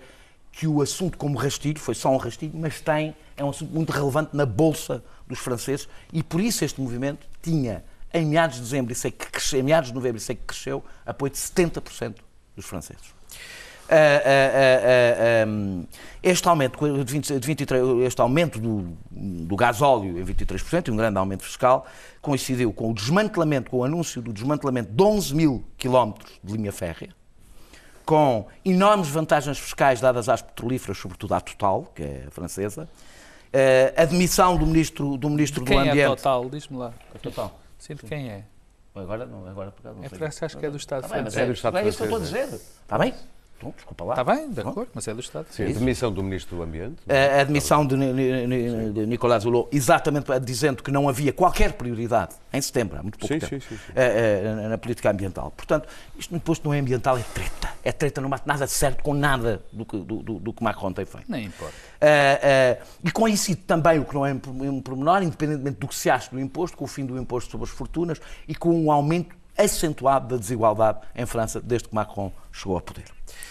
que o assunto como rastilho, foi só um rastilho, mas tem, é um assunto muito relevante na bolsa dos franceses e por isso este movimento tinha, em meados de dezembro, sei que em meados de novembro, sei que cresceu, apoio de 70% dos franceses. Ah, ah, ah, um, este aumento, de 20 de 23, este aumento do, do gasóleo em 23% e um grande aumento fiscal coincidiu com o desmantelamento, com o anúncio do desmantelamento de 11 mil quilómetros de linha férrea, com enormes vantagens fiscais dadas às petrolíferas, sobretudo à Total, que é francesa, eh, a demissão do ministro do, ministro do Quem é Ambiente. Total? Diz-me lá. Total. Sim, de quem é? Agora não, agora por acaso não É acho que é do Estado Tá bem, mas francês. é, do Estado é isso que eu estou a dizer. Está bem? Então, desculpa lá. Está bem, de acordo, mas é do Estado. Sim, a demissão do Ministro do Ambiente. A admissão de, de Nicolás Hulot, exatamente dizendo que não havia qualquer prioridade, em setembro, há muito pouco Sim, tempo, sim, sim, sim. eh, eh, na política ambiental. Portanto, isto no imposto não é ambiental, é treta. É treta, não bate nada certo com nada do que, do, do- do que Macron tem feito. Nem importa. Eh, eh, e coincide também, o que não é um pormenor, independentemente do que se acha do imposto, com o fim do imposto sobre as fortunas e com um aumento acentuado da desigualdade em França desde que Macron chegou ao poder.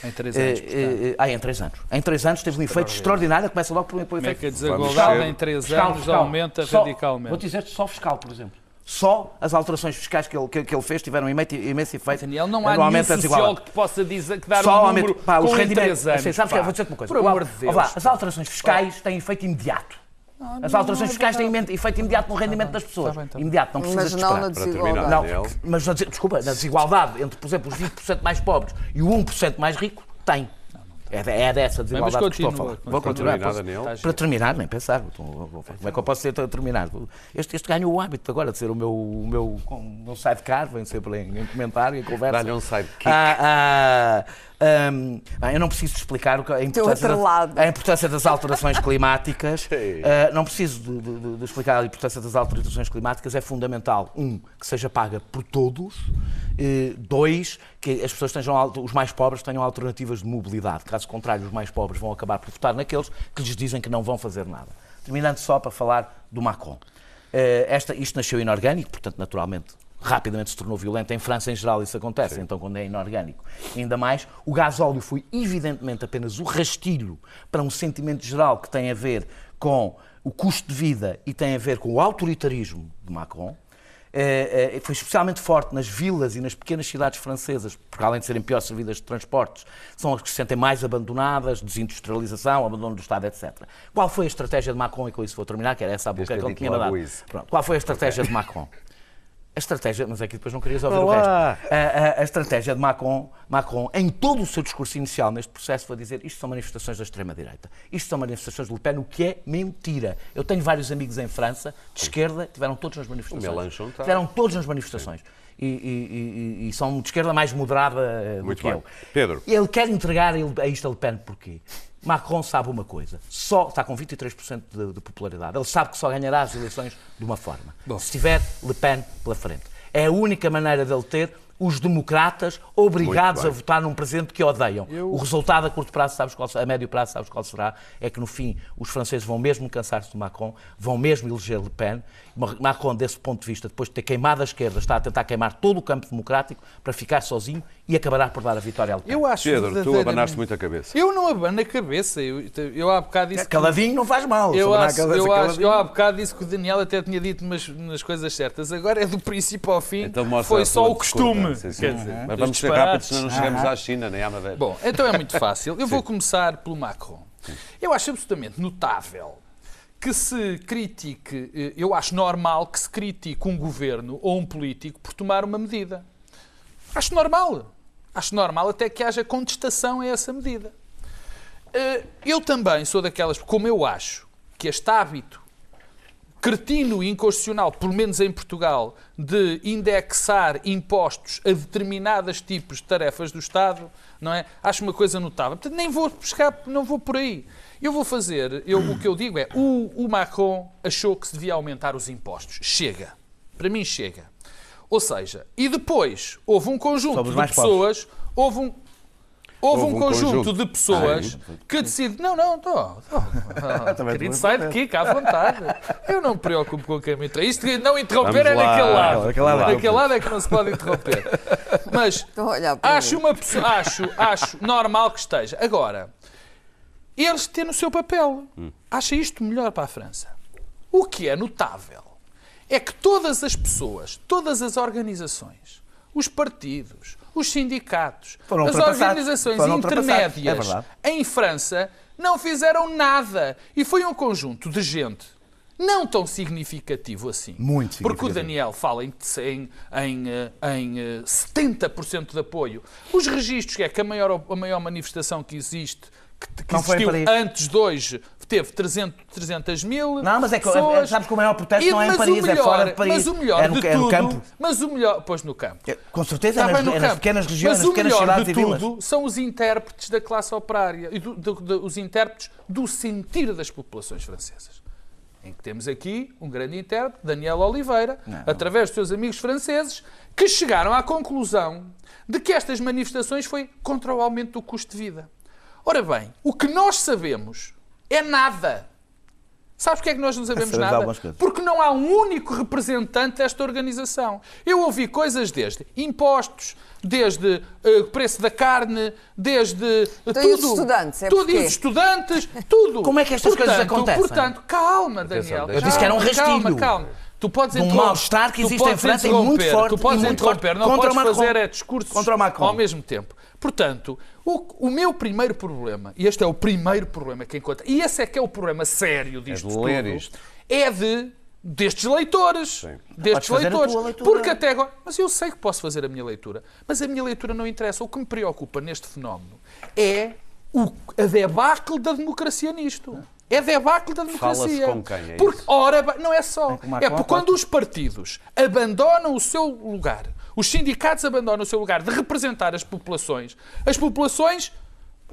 Em três anos. Eh, eh, ah, em três anos. Em três anos teve um efeito extraordinário, começa logo por, por Como é efeito. que a desigualdade em três Fiscal, anos fiscal. aumenta Só- radicalmente? Vou dizer só fiscal, por exemplo. Só as alterações fiscais que ele, que, que ele fez tiveram imenso, imenso efeito. Daniel, não há nenhum sociólogo que possa dizer que dar Só um aumento, número pá, os em rendimentos. três anos. Assim, sabes que pá. vou dizer uma coisa. Por amor de Deus. lá, as alterações fiscais têm efeito imediato. As alterações fiscais têm efeito imediato no rendimento das pessoas. Tá bem, tá bem. Imediato, não precisas Mas de não esperar. na Para terminar, desigualdade. Não, mas desculpa, na desigualdade entre, por exemplo, os 20% mais pobres e o 1% mais rico, tem. É, é dessa desigualdade que estou a continua, falar. continua. Vou continuar. Para terminar, posso-. Tá Para terminar, nem pensar. Vou- vou- Como é que eu posso ser a terminar? Este, este ganhou o hábito agora de ser o meu, o meu, o meu sidecar, vem sempre em, em comentário, em conversa. Dá-lhe um sidekick. Ah, ah, bem, eu não preciso explicar que- a importância, da- a importância das alterações climáticas. Ah, não preciso de, de- de- explicar a importância das alterações climáticas. É fundamental, um, que seja paga por todos. Eh, dois, que as pessoas tenham, os mais pobres tenham alternativas de mobilidade. Caso contrário, os mais pobres vão acabar por votar naqueles que lhes dizem que não vão fazer nada. Terminando só para falar do Macron. Eh, esta, isto nasceu inorgânico, portanto, naturalmente, rapidamente se tornou violento. Em França, em geral, isso acontece, então, quando é inorgânico. Ainda mais, o gasóleo foi, evidentemente, apenas o rastilho para um sentimento geral que tem a ver com o custo de vida e tem a ver com o autoritarismo de Macron. Eh, eh, foi especialmente forte nas vilas e nas pequenas cidades francesas, porque além de serem piores servidas de transportes, são as que se sentem mais abandonadas, desindustrialização, abandono do Estado, etc. Qual foi a estratégia de Macron, e com isso vou terminar, que era essa a boca ter que ele tinha dado. Pronto. Qual foi a estratégia de Macron? A estratégia, mas é que depois não querias ouvir o Olá. resto. A, a- a estratégia de Macron, Macron, em todo o seu discurso inicial neste processo, foi dizer isto são manifestações da extrema-direita. Isto são manifestações de Le Pen, o que é mentira. Eu tenho vários amigos em França, de esquerda, tiveram todos nas manifestações. O Mélenchon está. Tiveram todos nas manifestações. E, e- e- e- são de esquerda mais moderada eh, do Muito que bem. eu. Pedro. Ele quer entregar a isto a Le Pen porquê? Macron sabe uma coisa, só está com 23% de, de popularidade. Ele sabe que só ganhará as eleições de uma forma. Se tiver Le Pen pela frente. É a única maneira dele ter os democratas obrigados a votar num presidente que odeiam. O resultado a curto prazo, sabes qual, a médio prazo, sabes qual será? É que no fim os franceses vão mesmo cansar-se de Macron, vão mesmo eleger Le Pen. Macron, desse ponto de vista, depois de ter queimado a esquerda, está a tentar queimar todo o campo democrático para ficar sozinho e acabará por dar a vitória a Le Pen. Eu acho Pedro, tu abanaste muito a cabeça. Eu não abano a cabeça. Eu, eu há bocado disse. que- Caladinho não faz mal. Eu, acho, cabeça eu, acho, caladinho. eu há bocado disse que o Daniel até tinha dito umas, umas coisas certas. Agora é do princípio ao fim. Então foi só o costume. Discordância, sim. Quer dizer, Mas dos vamos ser rápidos, senão não chegamos à China nem à Madeira. Bom, então é muito fácil. Eu vou começar pelo Macron. Eu acho absolutamente notável que se critique, eh, eu acho normal que se critique um governo ou um político por tomar uma medida. Acho normal. Acho normal até que haja contestação a essa medida. Eh, Eu também sou daquelas, como eu acho que este hábito cretino e inconstitucional, pelo menos em Portugal, de indexar impostos a determinados tipos de tarefas do Estado, não é? Acho uma coisa notável. Portanto, nem vou buscar, não vou por aí. Eu vou fazer, eu, o que eu digo é, o, o Macron achou que se devia aumentar os impostos. Chega. Para mim, chega. Ou seja, e depois houve um conjunto de pessoas, houve um, Houve, Houve um, um conjunto, conjunto. de pessoas que decide. Não, não, estou. Querido, sai daqui, cá à vontade. Eu não me preocupo com quem me interrompe. Isto de não interromper Vamos é lá. naquele lado. Naquele lado. Naquele lado é que não se pode interromper. Mas para acho, mim. uma pessoa, acho, acho normal que esteja. Agora, eles têm no seu papel. Acha isto melhor para a França. O que é notável é que todas as pessoas, todas as organizações, os partidos, os sindicatos, Foram as organizações. É intermédias verdade. em França não fizeram nada. E foi um conjunto de gente não tão significativo assim. Muito Porque o significativo. Daniel fala em, em, em, eh, em eh, 70% de apoio. Os registros, que é que a maior, a maior manifestação que existe, que, que existiu antes de hoje, teve 300, 300 mil Não, mas é que pessoas. sabes que o maior protesto E- não é em Paris, é melhor- fora de Paris. Mas o melhor É no- de é no tudo, campo. Mas o melhor, pois no campo. É, Com certeza, Está nas, bem no é nas campo. pequenas regiões, Mas nas pequenas cidades de e vilas. tudo são os intérpretes da classe operária e do- do- do- os intérpretes do sentir das populações francesas. Em que temos aqui um grande intérprete, Daniel Oliveira, através dos seus amigos franceses, que chegaram à conclusão de que estas manifestações foi contra o aumento do custo de vida. Ora bem, o que nós sabemos é nada. Sabes porque é que nós não sabemos nada? Porque não há um único representante desta organização. Eu ouvi coisas desde impostos, desde uh, preço da carne, desde uh, tudo. E os estudantes? É tudo, e os estudantes, tudo. Como é que estas portanto, coisas acontecem? Portanto, calma, Daniel. Eu disse que era um rastilho. Calma, calma. Tu podes um mal-estar que existe em França e muito forte. Tu podes interromper, não podes Macron. fazer é, discursos contra o Macron. ao mesmo tempo. Portanto, o, o, meu primeiro problema, e este é o primeiro problema que encontro, e esse é que é o problema sério disto é de ler tudo, isto. é de destes leitores. Sim. Destes leitores. Porque até agora. Mas eu sei que posso fazer a minha leitura. Mas a minha leitura não interessa. O que me preocupa neste fenómeno é o, a debacle da democracia nisto. É debacle da democracia. com quem? É porque, isso? ora, não é só. É porque quando os partidos abandonam o seu lugar, os sindicatos abandonam o seu lugar de representar as populações, as populações,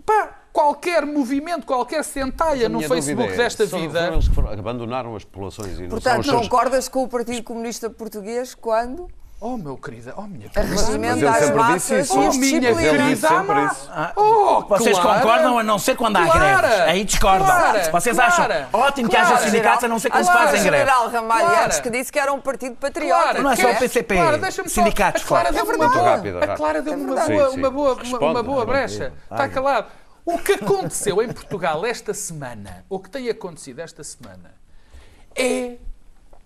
pá, qualquer movimento, qualquer centelha no Facebook é, desta são, vida. Eles que foram, abandonaram as populações e não Portanto, são não os seus... concordas com o Partido Comunista Português quando Oh, meu querida, oh, minha arregimento às sempre massas disse isso. Oh, minha querida sempre isso. Ah, Oh, Vocês Clara. concordam a não ser quando há Clara. greves. Aí discordam. Clara. Vocês Clara. acham ótimo que haja sindicatos a não ser quando se fazem greves. general Ramalho antes que disse que era um partido patriota. Clara, Não é só o PCP, Clara, deixa-me só- sindicatos, a Clara claro. É uma verdade. a. Clara deu-me uma verdade. boa, uma boa, uma, Responde, uma boa responde. brecha. Está calado. O que aconteceu em Portugal esta semana, o que tem acontecido esta semana, é,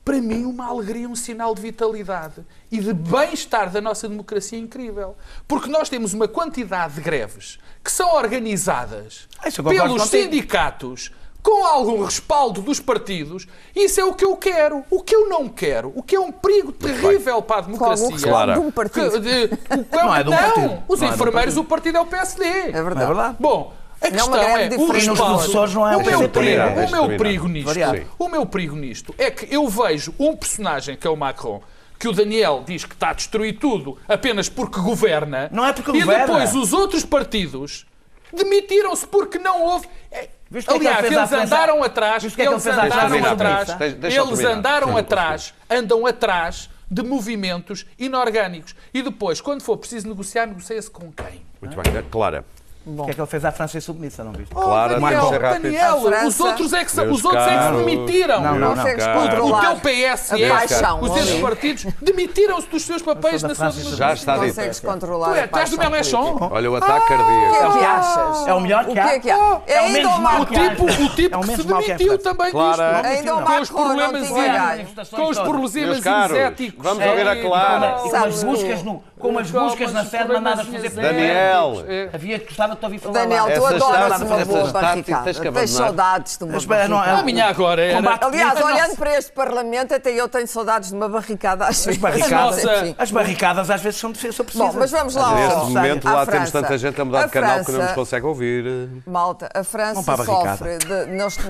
para mim, uma alegria, um sinal de vitalidade e de bem-estar da nossa democracia incrível. Porque nós temos uma quantidade de greves que são organizadas Ah, pelos sindicatos com algum respaldo dos partidos. Isso é o que eu quero. O que eu não quero, o que é um perigo terrível para a democracia. Clara. de um partido. Que- de- o- Não é de um partido. Os Não é de um enfermeiros, partido. o partido é o PSD. É Não é verdade. verdade? Bom, a Não é questão uma greve é, o. E respaldo. professores não é o meu perigo, o meu perigo nisto, Variado. O meu perigo nisto é que eu vejo um personagem que é o Macron, que o Daniel diz que está a destruir tudo apenas porque governa. Não é porque e governa. depois os outros partidos demitiram-se porque não houve. é, Viste é Aliás, eles andaram atrás, é que eles andaram atrás, Deixa- deixa eu eles andaram Sim, atrás, andam atrás de movimentos inorgânicos. E depois, quando for preciso negociar, negocia-se com quem? Muito bem, Clara. O que é que ele fez à França em submissa, não viste? Oh, Daniel, que rápido. Daniel, A França- os outros é que, se- os outros é que se demitiram. Não, não, não. Consegues Cara. O teu PS, a paixão. os teus partidos, demitiram-se dos seus papéis na sua França, Já está dito. Consegues controlar Tu, é, és do política. Olha o ataque O que é cardíaco. que achas? É o melhor O que que há. é que há? É o É ainda o O que. Macron. tipo, o tipo É o que se que é demitiu também disto. Ainda o Com os Macron não problemas tinha com os problemas energéticos. vamos ouvir a Clara. E com as buscas, no, com as buscas na sede mandadas fazer Daniel. É. Havia que gostava de te ouvir falar Daniel, tu adoras uma boa barricada. tens saudades de uma não, é- barricada. A minha agora. Combate Aliás, olhando para este Parlamento, até eu tenho saudades de uma barricada. Barricadas, Nossa. as barricadas às vezes são precisas. Bom, mas vamos lá. Neste momento lá temos tanta gente a mudar de canal que não nos França- consegue ouvir. Malta, a França barricada. sofre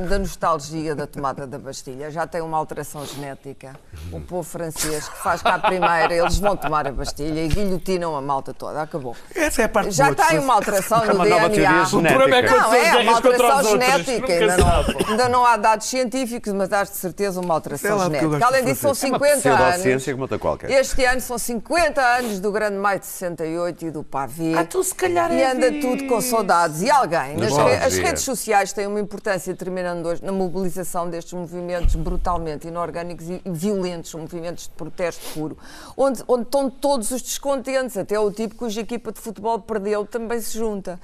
da nostalgia da tomada da Bastilha. Já tem uma alteração genética. O povo francês que faz cá a primeira, eles vão tomar a Bastilha e guilhotinam a malta toda. Acabou. Essa é a parte Já boa de tem uma alteração É no DNA. O problema é quando Não, é uma alteração genética. Ainda não, ainda não há dados científicos, mas há de certeza uma alteração lá, genética. Além disso, são francês. É uma 50 anos. pseudociência como outra qualquer. Este ano são 50 anos do Grande Maio de 68 e do Pavê. Ah, tu se calhar E é anda disso. tudo com saudades. E alguém, nas as redes sociais têm uma importância determinante hoje na mobilização destes movimentos brutalmente inorgânicos e violentos, movimentos de protesto puro, onde, onde estão todos os até o tipo cuja equipa de futebol perdeu também se junta.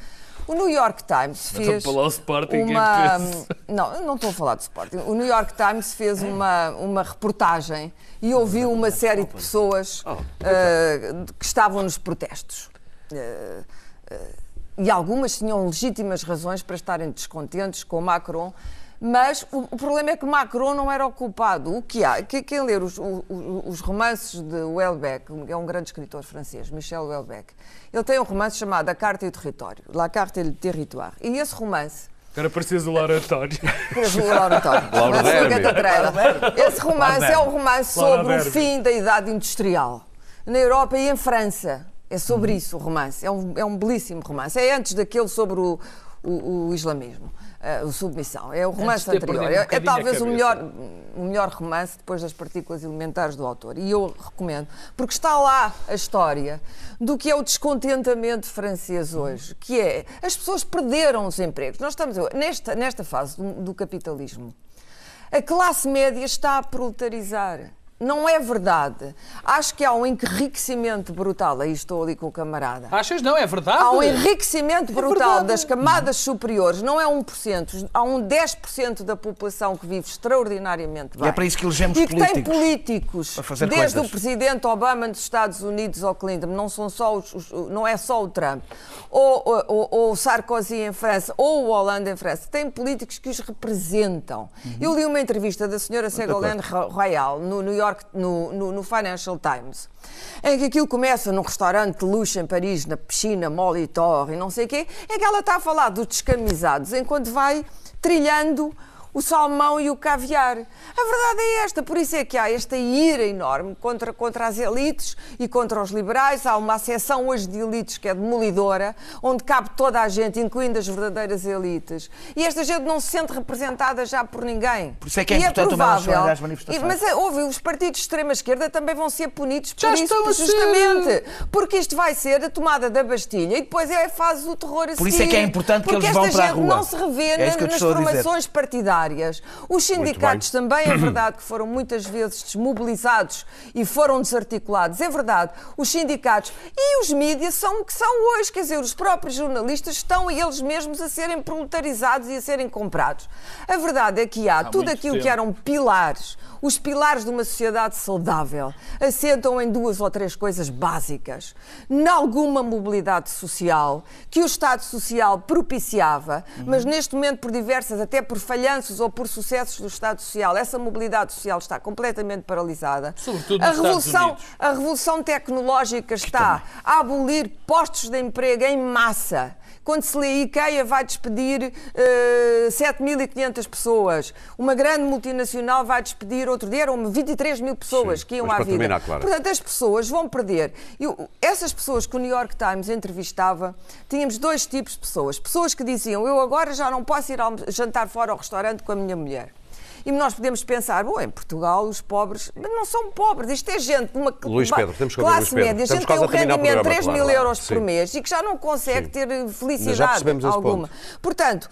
O New York Times fez Sporting, uma... fez? Não, não estou a falar de Sporting. O New York Times fez uma, uma reportagem e ouviu uma série de pessoas eh, que estavam nos protestos. Eh, eh, e algumas tinham legítimas razões para estarem descontentes com Macron, mas o, o problema é que Macron não era o culpado. O que há? Que- Quem ler os, o- o- os romances de Welbeck, é um grande escritor francês, Michel Welbeck, ele tem um romance chamado A Carta e o Território, La Carte et le Territoire. E esse romance Era preciso o laboratório. Preso no laboratório. Laura Derby. catedral. Esse romance é um romance Laura sobre o fim da idade industrial. Na Europa e em França. É sobre isso o romance. É um, é um belíssimo romance. É antes daquele sobre o, o, o islamismo. eh, o submissão. É o romance anterior. um É, é talvez o melhor, o melhor romance depois das partículas elementares do autor. E eu recomendo, porque está lá a história do que é o descontentamento francês hoje, que é as pessoas perderam os empregos. Nós estamos nesta, nesta fase do, do capitalismo. A classe média está a proletarizar. Não é verdade. Acho que há um enriquecimento brutal. Aí estou ali com o camarada. Achas? Não, é verdade. Há um enriquecimento brutal é das camadas superiores. Não é 1%. Há um 10% da população que vive extraordinariamente bem. E é para isso que elegemos e que políticos. tem políticos, desde coisas. o presidente Obama dos Estados Unidos ao Clinton, não, são só os, os, não é só o Trump, ou, ou, ou, o Sarkozy em França, ou o Hollande em França. Tem políticos que os representam. Uhum. Eu li uma entrevista da senhora Ségolène Royal no New York York, no, no, no, Financial Times, em que aquilo começa num restaurante de luxo em Paris, na piscina Molitor e não sei o quê, é que ela está a falar dos descamisados enquanto vai trilhando o salmão e o caviar. A verdade é esta, por isso é que há esta ira enorme contra, contra as elites e contra os liberais. Há uma seção hoje de elites que é demolidora, onde cabe toda a gente, incluindo as verdadeiras elites. E esta gente não se sente representada já por ninguém. Por isso é que é e é importante é provável, as manifestações. Mas eh, houve, os partidos de extrema-esquerda também vão ser punidos por já isso, justamente. Porque isto vai ser a tomada da Bastilha e depois é a fase do terror a Por isso é que é importante que eles vão para a rua. não se revê é nas formações partidárias áreas. Os sindicatos também é verdade que foram muitas vezes desmobilizados e foram desarticulados. É verdade. Os sindicatos e os mídias são o que são hoje. Quer dizer, os próprios jornalistas estão eles mesmos a serem proletarizados e a serem comprados. A verdade é que há, há tudo aquilo tempo. que eram pilares os pilares de uma sociedade saudável assentam em duas ou três coisas básicas. Nalguma mobilidade social, que o Estado Social propiciava, uhum. mas neste momento, por diversas, até por falhanços ou por sucessos do Estado Social, essa mobilidade social está completamente paralisada. Sobretudo a revolução, a revolução tecnológica está a abolir postos de emprego em massa quando se lê IKEA vai despedir uh, eh, 7.500 pessoas. Uma grande multinacional vai despedir, outro dia eram 23 mil pessoas Sim, que iam à vida. Terminar, claro. Portanto, as pessoas vão perder. Eu, essas pessoas que o New York Times entrevistava, tínhamos dois tipos de pessoas. Pessoas que diziam, eu agora já não posso ir jantar fora ao restaurante com a minha mulher. E nós podemos pensar, bom, em Portugal os pobres, mas não são pobres, isto é gente de uma Luís Pedro, temos que classe Luís média, gente tem um rendimento de 3 mil euros por mês e que já não consegue Sim. ter felicidade alguma. Portanto,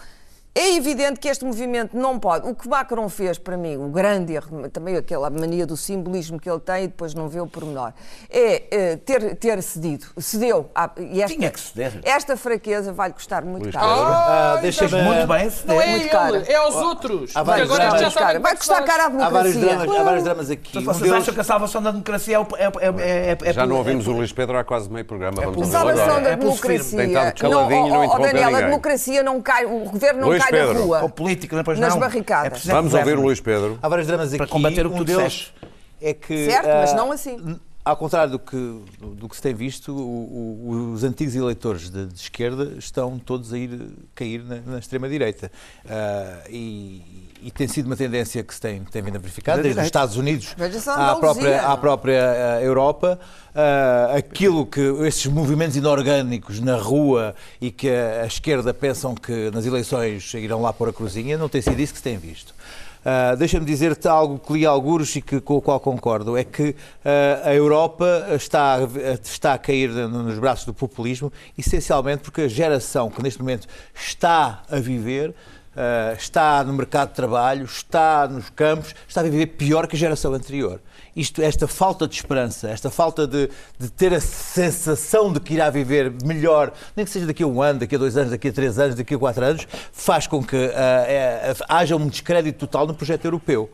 é evidente que este movimento não pode. O que Macron fez, para mim, o grande erro, também aquela mania do simbolismo que ele tem e depois não vê o pormenor, é, é ter, ter cedido. Cedeu. À, e esta, Tinha que ceder. Esta fraqueza vai-lhe custar muito caro. Ah, deixa muito bem ceder. Não é muito caro. é aos outros. Vai, agora já está vai custar caro à democracia. Há vários dramas, há vários dramas aqui. Então, vocês acham que a salvação da democracia é, é, é, é Já não ouvimos o Luís Pedro há quase meio programa. Vamos a salvação da democracia. Tem estado caladinho, não, não, Daniel, a democracia não cai, o governo não cai na rua política, depois Nas não. barricadas. É Vamos ouvir o Luís Pedro. Há vários dramas aqui. Para combater o que um deles é que. Certo, uh, mas não assim. Ao contrário do que, do que se tem visto, o, o, os antigos eleitores de, de, esquerda estão todos a ir cair na, na extrema-direita. Uh, e, e, tem sido uma tendência que se tem, tem vindo a verificar, desde os Estados Unidos à própria, à própria uh, Europa. Uh, aquilo que esses movimentos inorgânicos na rua e que a, a esquerda pensam que nas eleições irão lá pôr a cruzinha, não tem sido isso que se tem visto. Uh, Deixa-me dizer-te algo que li alguros e que, com o qual concordo: é que uh, a Europa está, está a cair nos braços do populismo, essencialmente porque a geração que neste momento está a viver. Uh, está no mercado de trabalho, está nos campos, está a viver pior que a geração anterior isto, esta falta de esperança, esta falta de, de ter a sensação de que irá viver melhor, nem que seja daqui a um ano, daqui a dois anos, daqui a três anos, daqui a quatro anos, faz com que uh, uh, haja um descrédito total no projeto europeu.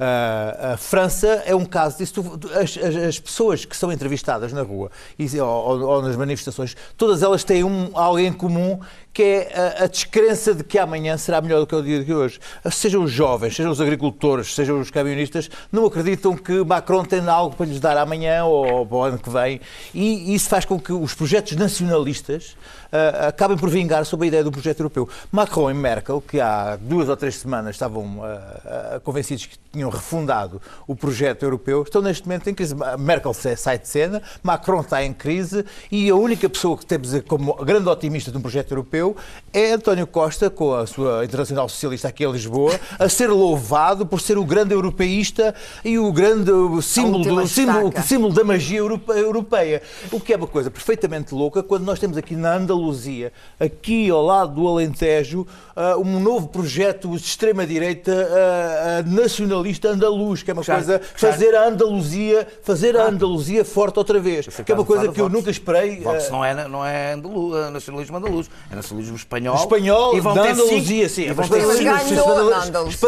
Uh, a França é um caso disso. As, as, as, pessoas que são entrevistadas na rua e, ou, ou, nas manifestações, todas elas têm um, algo em comum que é a, a, descrença de que amanhã será melhor do que o dia de hoje. Sejam os jovens, sejam os agricultores, sejam os camionistas, não acreditam que Macron tem algo para lhes dar amanhã ou para o ano que vem. E isso faz com que os projetos nacionalistas uh, acabem por vingar sobre a ideia do projeto europeu. Macron e Merkel, que há duas ou três semanas estavam uh, uh, convencidos que tinham refundado o projeto europeu estão neste momento em crise. Merkel sai de cena, Macron está em crise e a única pessoa que temos como grande otimista de um projeto europeu é António Costa, com a sua Internacional Socialista aqui em Lisboa, a ser louvado por ser o grande europeísta e o grande símbolo, do, símbolo, símbolo da magia europeia. O que é uma coisa perfeitamente louca quando nós temos aqui na Andaluzia, aqui ao lado do Alentejo, uh, um novo projeto de extrema-direita uh, uh, nacionalista andaluz, que é uma já, coisa já... fazer a Andaluzia, fazer a Andaluzia forte outra vez, que é uma coisa que eu nunca esperei. Vox não é, não é andaluz, nacionalismo andaluz, é nacionalismo espanhol. Espanhol, e vão da Andaluzia, sim. E vão ter cinco... ganhou na Andaluzia.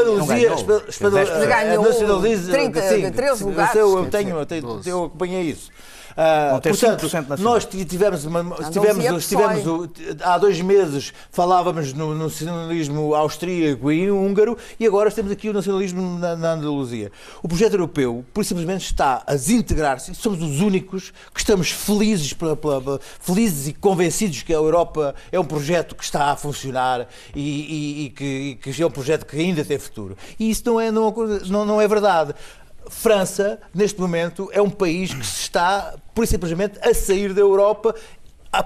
Ganhou 13 lugares. Eu tenho, eu acompanhei isso. Uh, portanto, nós tivemos, uma, tivemos, tivemos há dois meses falávamos no, no, nacionalismo austríaco e húngaro e agora temos aqui o nacionalismo na, na Andaluzia. O projeto europeu, por simplesmente, está a desintegrar-se. Somos os únicos que estamos felizes, pela, pela, felizes e convencidos que a Europa é um projeto que está a funcionar e, e, e, que, e que, é um projeto que ainda tem futuro. E isso não é, não, não, não é verdade. França, neste momento, é um país que se está, por simplesmente, a sair da Europa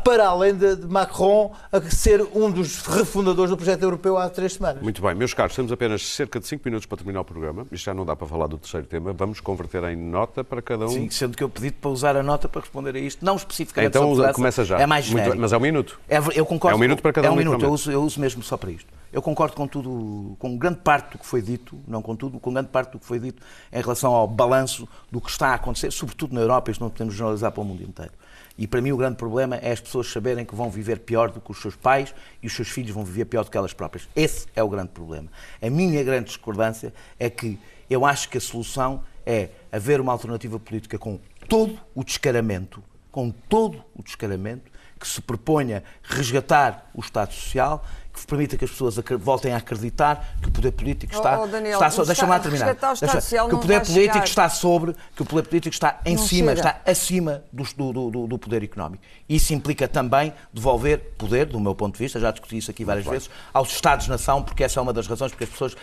para além de Macron a ser um dos refundadores do projeto europeu há três semanas. Muito bem, meus caros, temos apenas cerca de cinco minutos para terminar o programa. Isto já não dá para falar do terceiro tema. Vamos converter em nota para cada um. Sim, sendo que eu pedi para usar a nota para responder a isto, não especificamente então, sobre começa já. É mais genérico. Muito, mas é um minuto. É, eu concordo. É um minuto para cada é um. um. minuto, eu uso, eu uso mesmo só para isto. Eu concordo com tudo, com grande parte do que foi dito, não com tudo, com grande parte do que foi dito em relação ao balanço do que está a acontecer, sobretudo na Europa, isto não podemos generalizar para o mundo inteiro. E para mim o grande problema é as pessoas saberem que vão viver pior do que os seus pais e os seus filhos vão viver pior do que elas próprias. Esse é o grande problema. A minha grande discordância é que eu acho que a solução é haver uma alternativa política com todo o descaramento, com todo o descaramento, que se proponha resgatar o Estado Social, que permita que as pessoas voltem a acreditar que o poder político está, oh, oh Daniel, está sobre, deixa-me lá terminar, deixa, que o poder político chegar. está sobre, que o poder político está em não cima, chega. está acima do, do, do, do, poder económico. Isso implica também devolver poder, do meu ponto de vista, já discuti isso aqui várias Muito vezes, bem. aos Estados-nação, porque essa é uma das razões porque as pessoas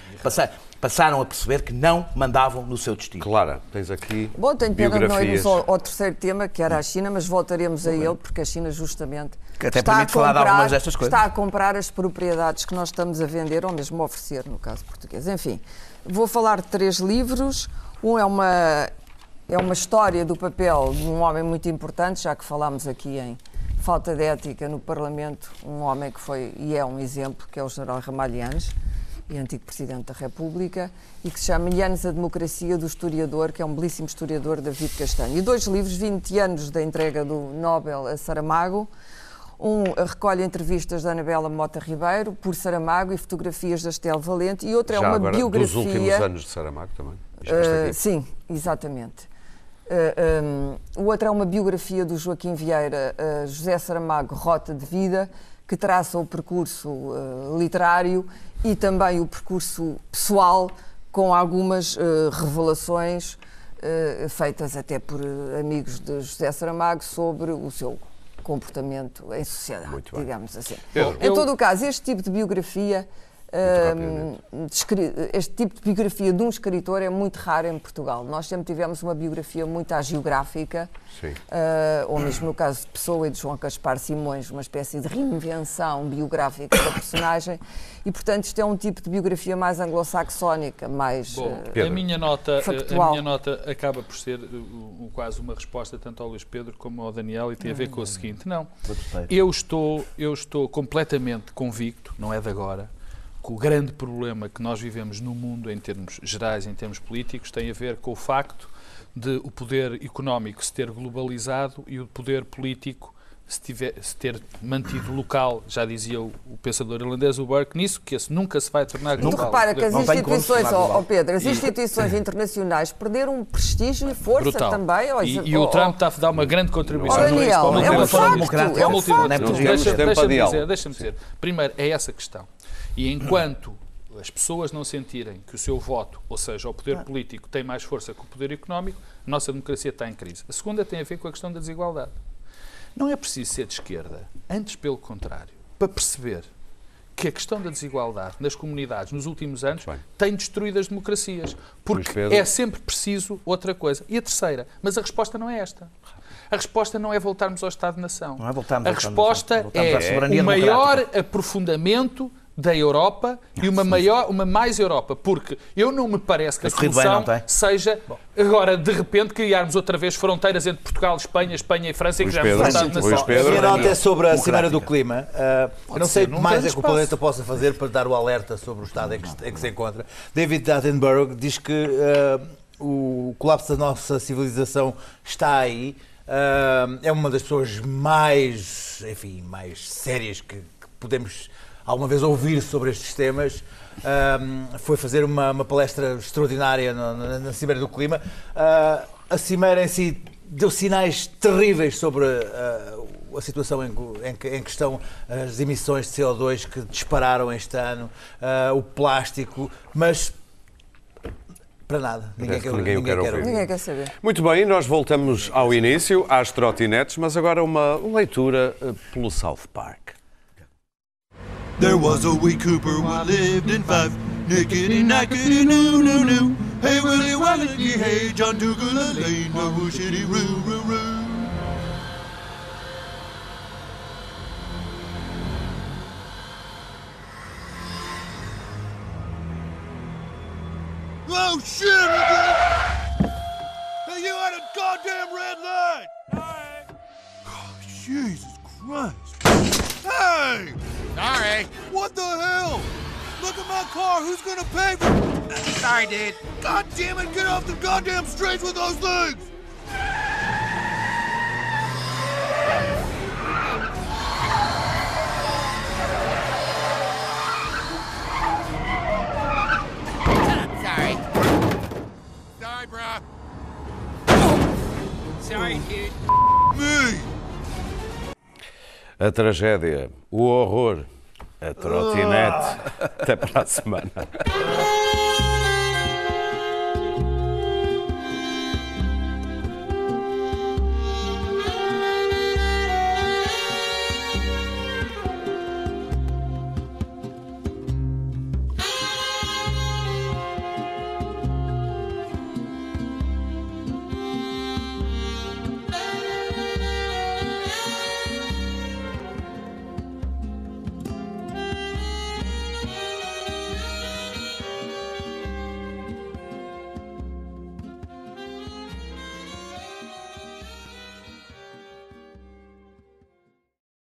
passaram a perceber que não mandavam no seu destino. Clara, tens aqui Bom, tenho pena de não irmos ao, ao, terceiro tema, que era a China, mas voltaremos a ele, porque a China justamente que até está, a comprar, falar de algumas destas coisas. está a comprar as propriedades que nós estamos a vender, ou mesmo a oferecer, no caso português. Enfim, vou falar de três livros. Um é uma, é uma história do papel de um homem muito importante, já que falámos aqui em falta de ética no Parlamento, um homem que foi e é um exemplo, que é o general Ramalhianes, e antigo Presidente da República, e que se chama Anos a Democracia do Historiador, que é um belíssimo historiador, David Castanho. E dois livros, 20 anos da entrega do Nobel a Saramago, um recolhe entrevistas da Anabela Mota Ribeiro, por Saramago, e fotografias da Estel Valente, e outra é uma agora, biografia... dos últimos anos de Saramago também? Uh, sim, exatamente. Uh, um, o outro é uma biografia do Joaquim Vieira, uh, José Saramago, Rota de Vida, que traça o percurso uh, literário e também o percurso pessoal, com algumas revelações feitas até por amigos de José Saramago sobre o seu comportamento em sociedade, digamos assim. Em todo o caso, este tipo de biografia este tipo de biografia de um escritor é muito raro em Portugal. Nós sempre tivemos uma biografia muito agiográfica, uh, ou mesmo no caso de Pessoa e de João Caspar Simões, uma espécie de reinvenção biográfica da personagem, e portanto isto é um tipo de biografia mais anglo-saxónica, mais Bom, uh, a minha nota factual. A minha nota acaba por ser uh, quase uma resposta tanto ao Luís Pedro como ao Daniel e tem a ver com o seguinte, não, eu estou, eu estou completamente convicto, não é de agora, que o grande problema que nós vivemos no mundo, em termos gerais, em termos políticos, tem a ver com o facto de o poder económico se ter globalizado e o poder político se, tiver, se ter mantido local, já dizia o, o, pensador irlandês, o Burke, nisso, que esse nunca se vai tornar global. Tu repara que as instituições, oh, oh Pedro, as instituições internacionais perderam prestígio e força Brutal. também. Oh, e, e oh, o Trump está a dar uma grande contribuição oh, Daniel, é um facto, é um facto. Deixa-me dizer, deixa dizer, primeiro, é essa questão. E enquanto as pessoas não sentirem que o seu voto, ou seja, o poder político, tem mais força que o poder económico, a nossa democracia está em crise. A segunda tem a ver com a questão da desigualdade. Não é preciso ser de esquerda, antes pelo contrário, para perceber que a questão da desigualdade nas comunidades nos últimos anos Bem. tem destruído as democracias. Porque é sempre preciso outra coisa. E a terceira, mas a resposta não é esta. A resposta não é voltarmos ao Estado-nação. Não é voltarmos a resposta é o maior aprofundamento da Europa e uma maior, uma mais Europa, porque eu não me parece que a solução bem, seja agora de repente criarmos outra vez fronteiras entre Portugal, Espanha, Espanha e França que já vamos na A minha nota é sobre a Cimeira do Clima. Uh, não sei o que mais é que o planeta possa fazer para dar o alerta sobre o estado em que, em que se encontra. David Attenborough diz que uh, o colapso da nossa civilização está aí. Uh, é uma das pessoas mais, enfim, mais sérias que, que podemos alguma vez ouvir sobre estes temas. Um, foi fazer uma, uma palestra extraordinária no, na, na Cimeira do Clima. Uh, a Cimeira em si deu sinais terríveis sobre uh, a situação em, em, que, em, que, estão as emissões de CO2 que dispararam este ano, uh, o plástico, mas para nada. Ninguém, quer, ninguém, ninguém, quer, ouvir. ninguém quer saber. Muito bem, nós voltamos ao início, às trotinetes, mas agora uma leitura pelo South Park. There was a wee Cooper who lived in five. Nickety nackety noo noo noo. Hey Willie Wallacky, hey John Dougal Lane, shitty roo roo roo. Sorry, dude. God damn it! Get off the goddamn streets with those things. Sorry. Sorry, bro. Sorry, oh. dude. Me. a tragédia, o horror, a trotinete. Até ah. para a semana.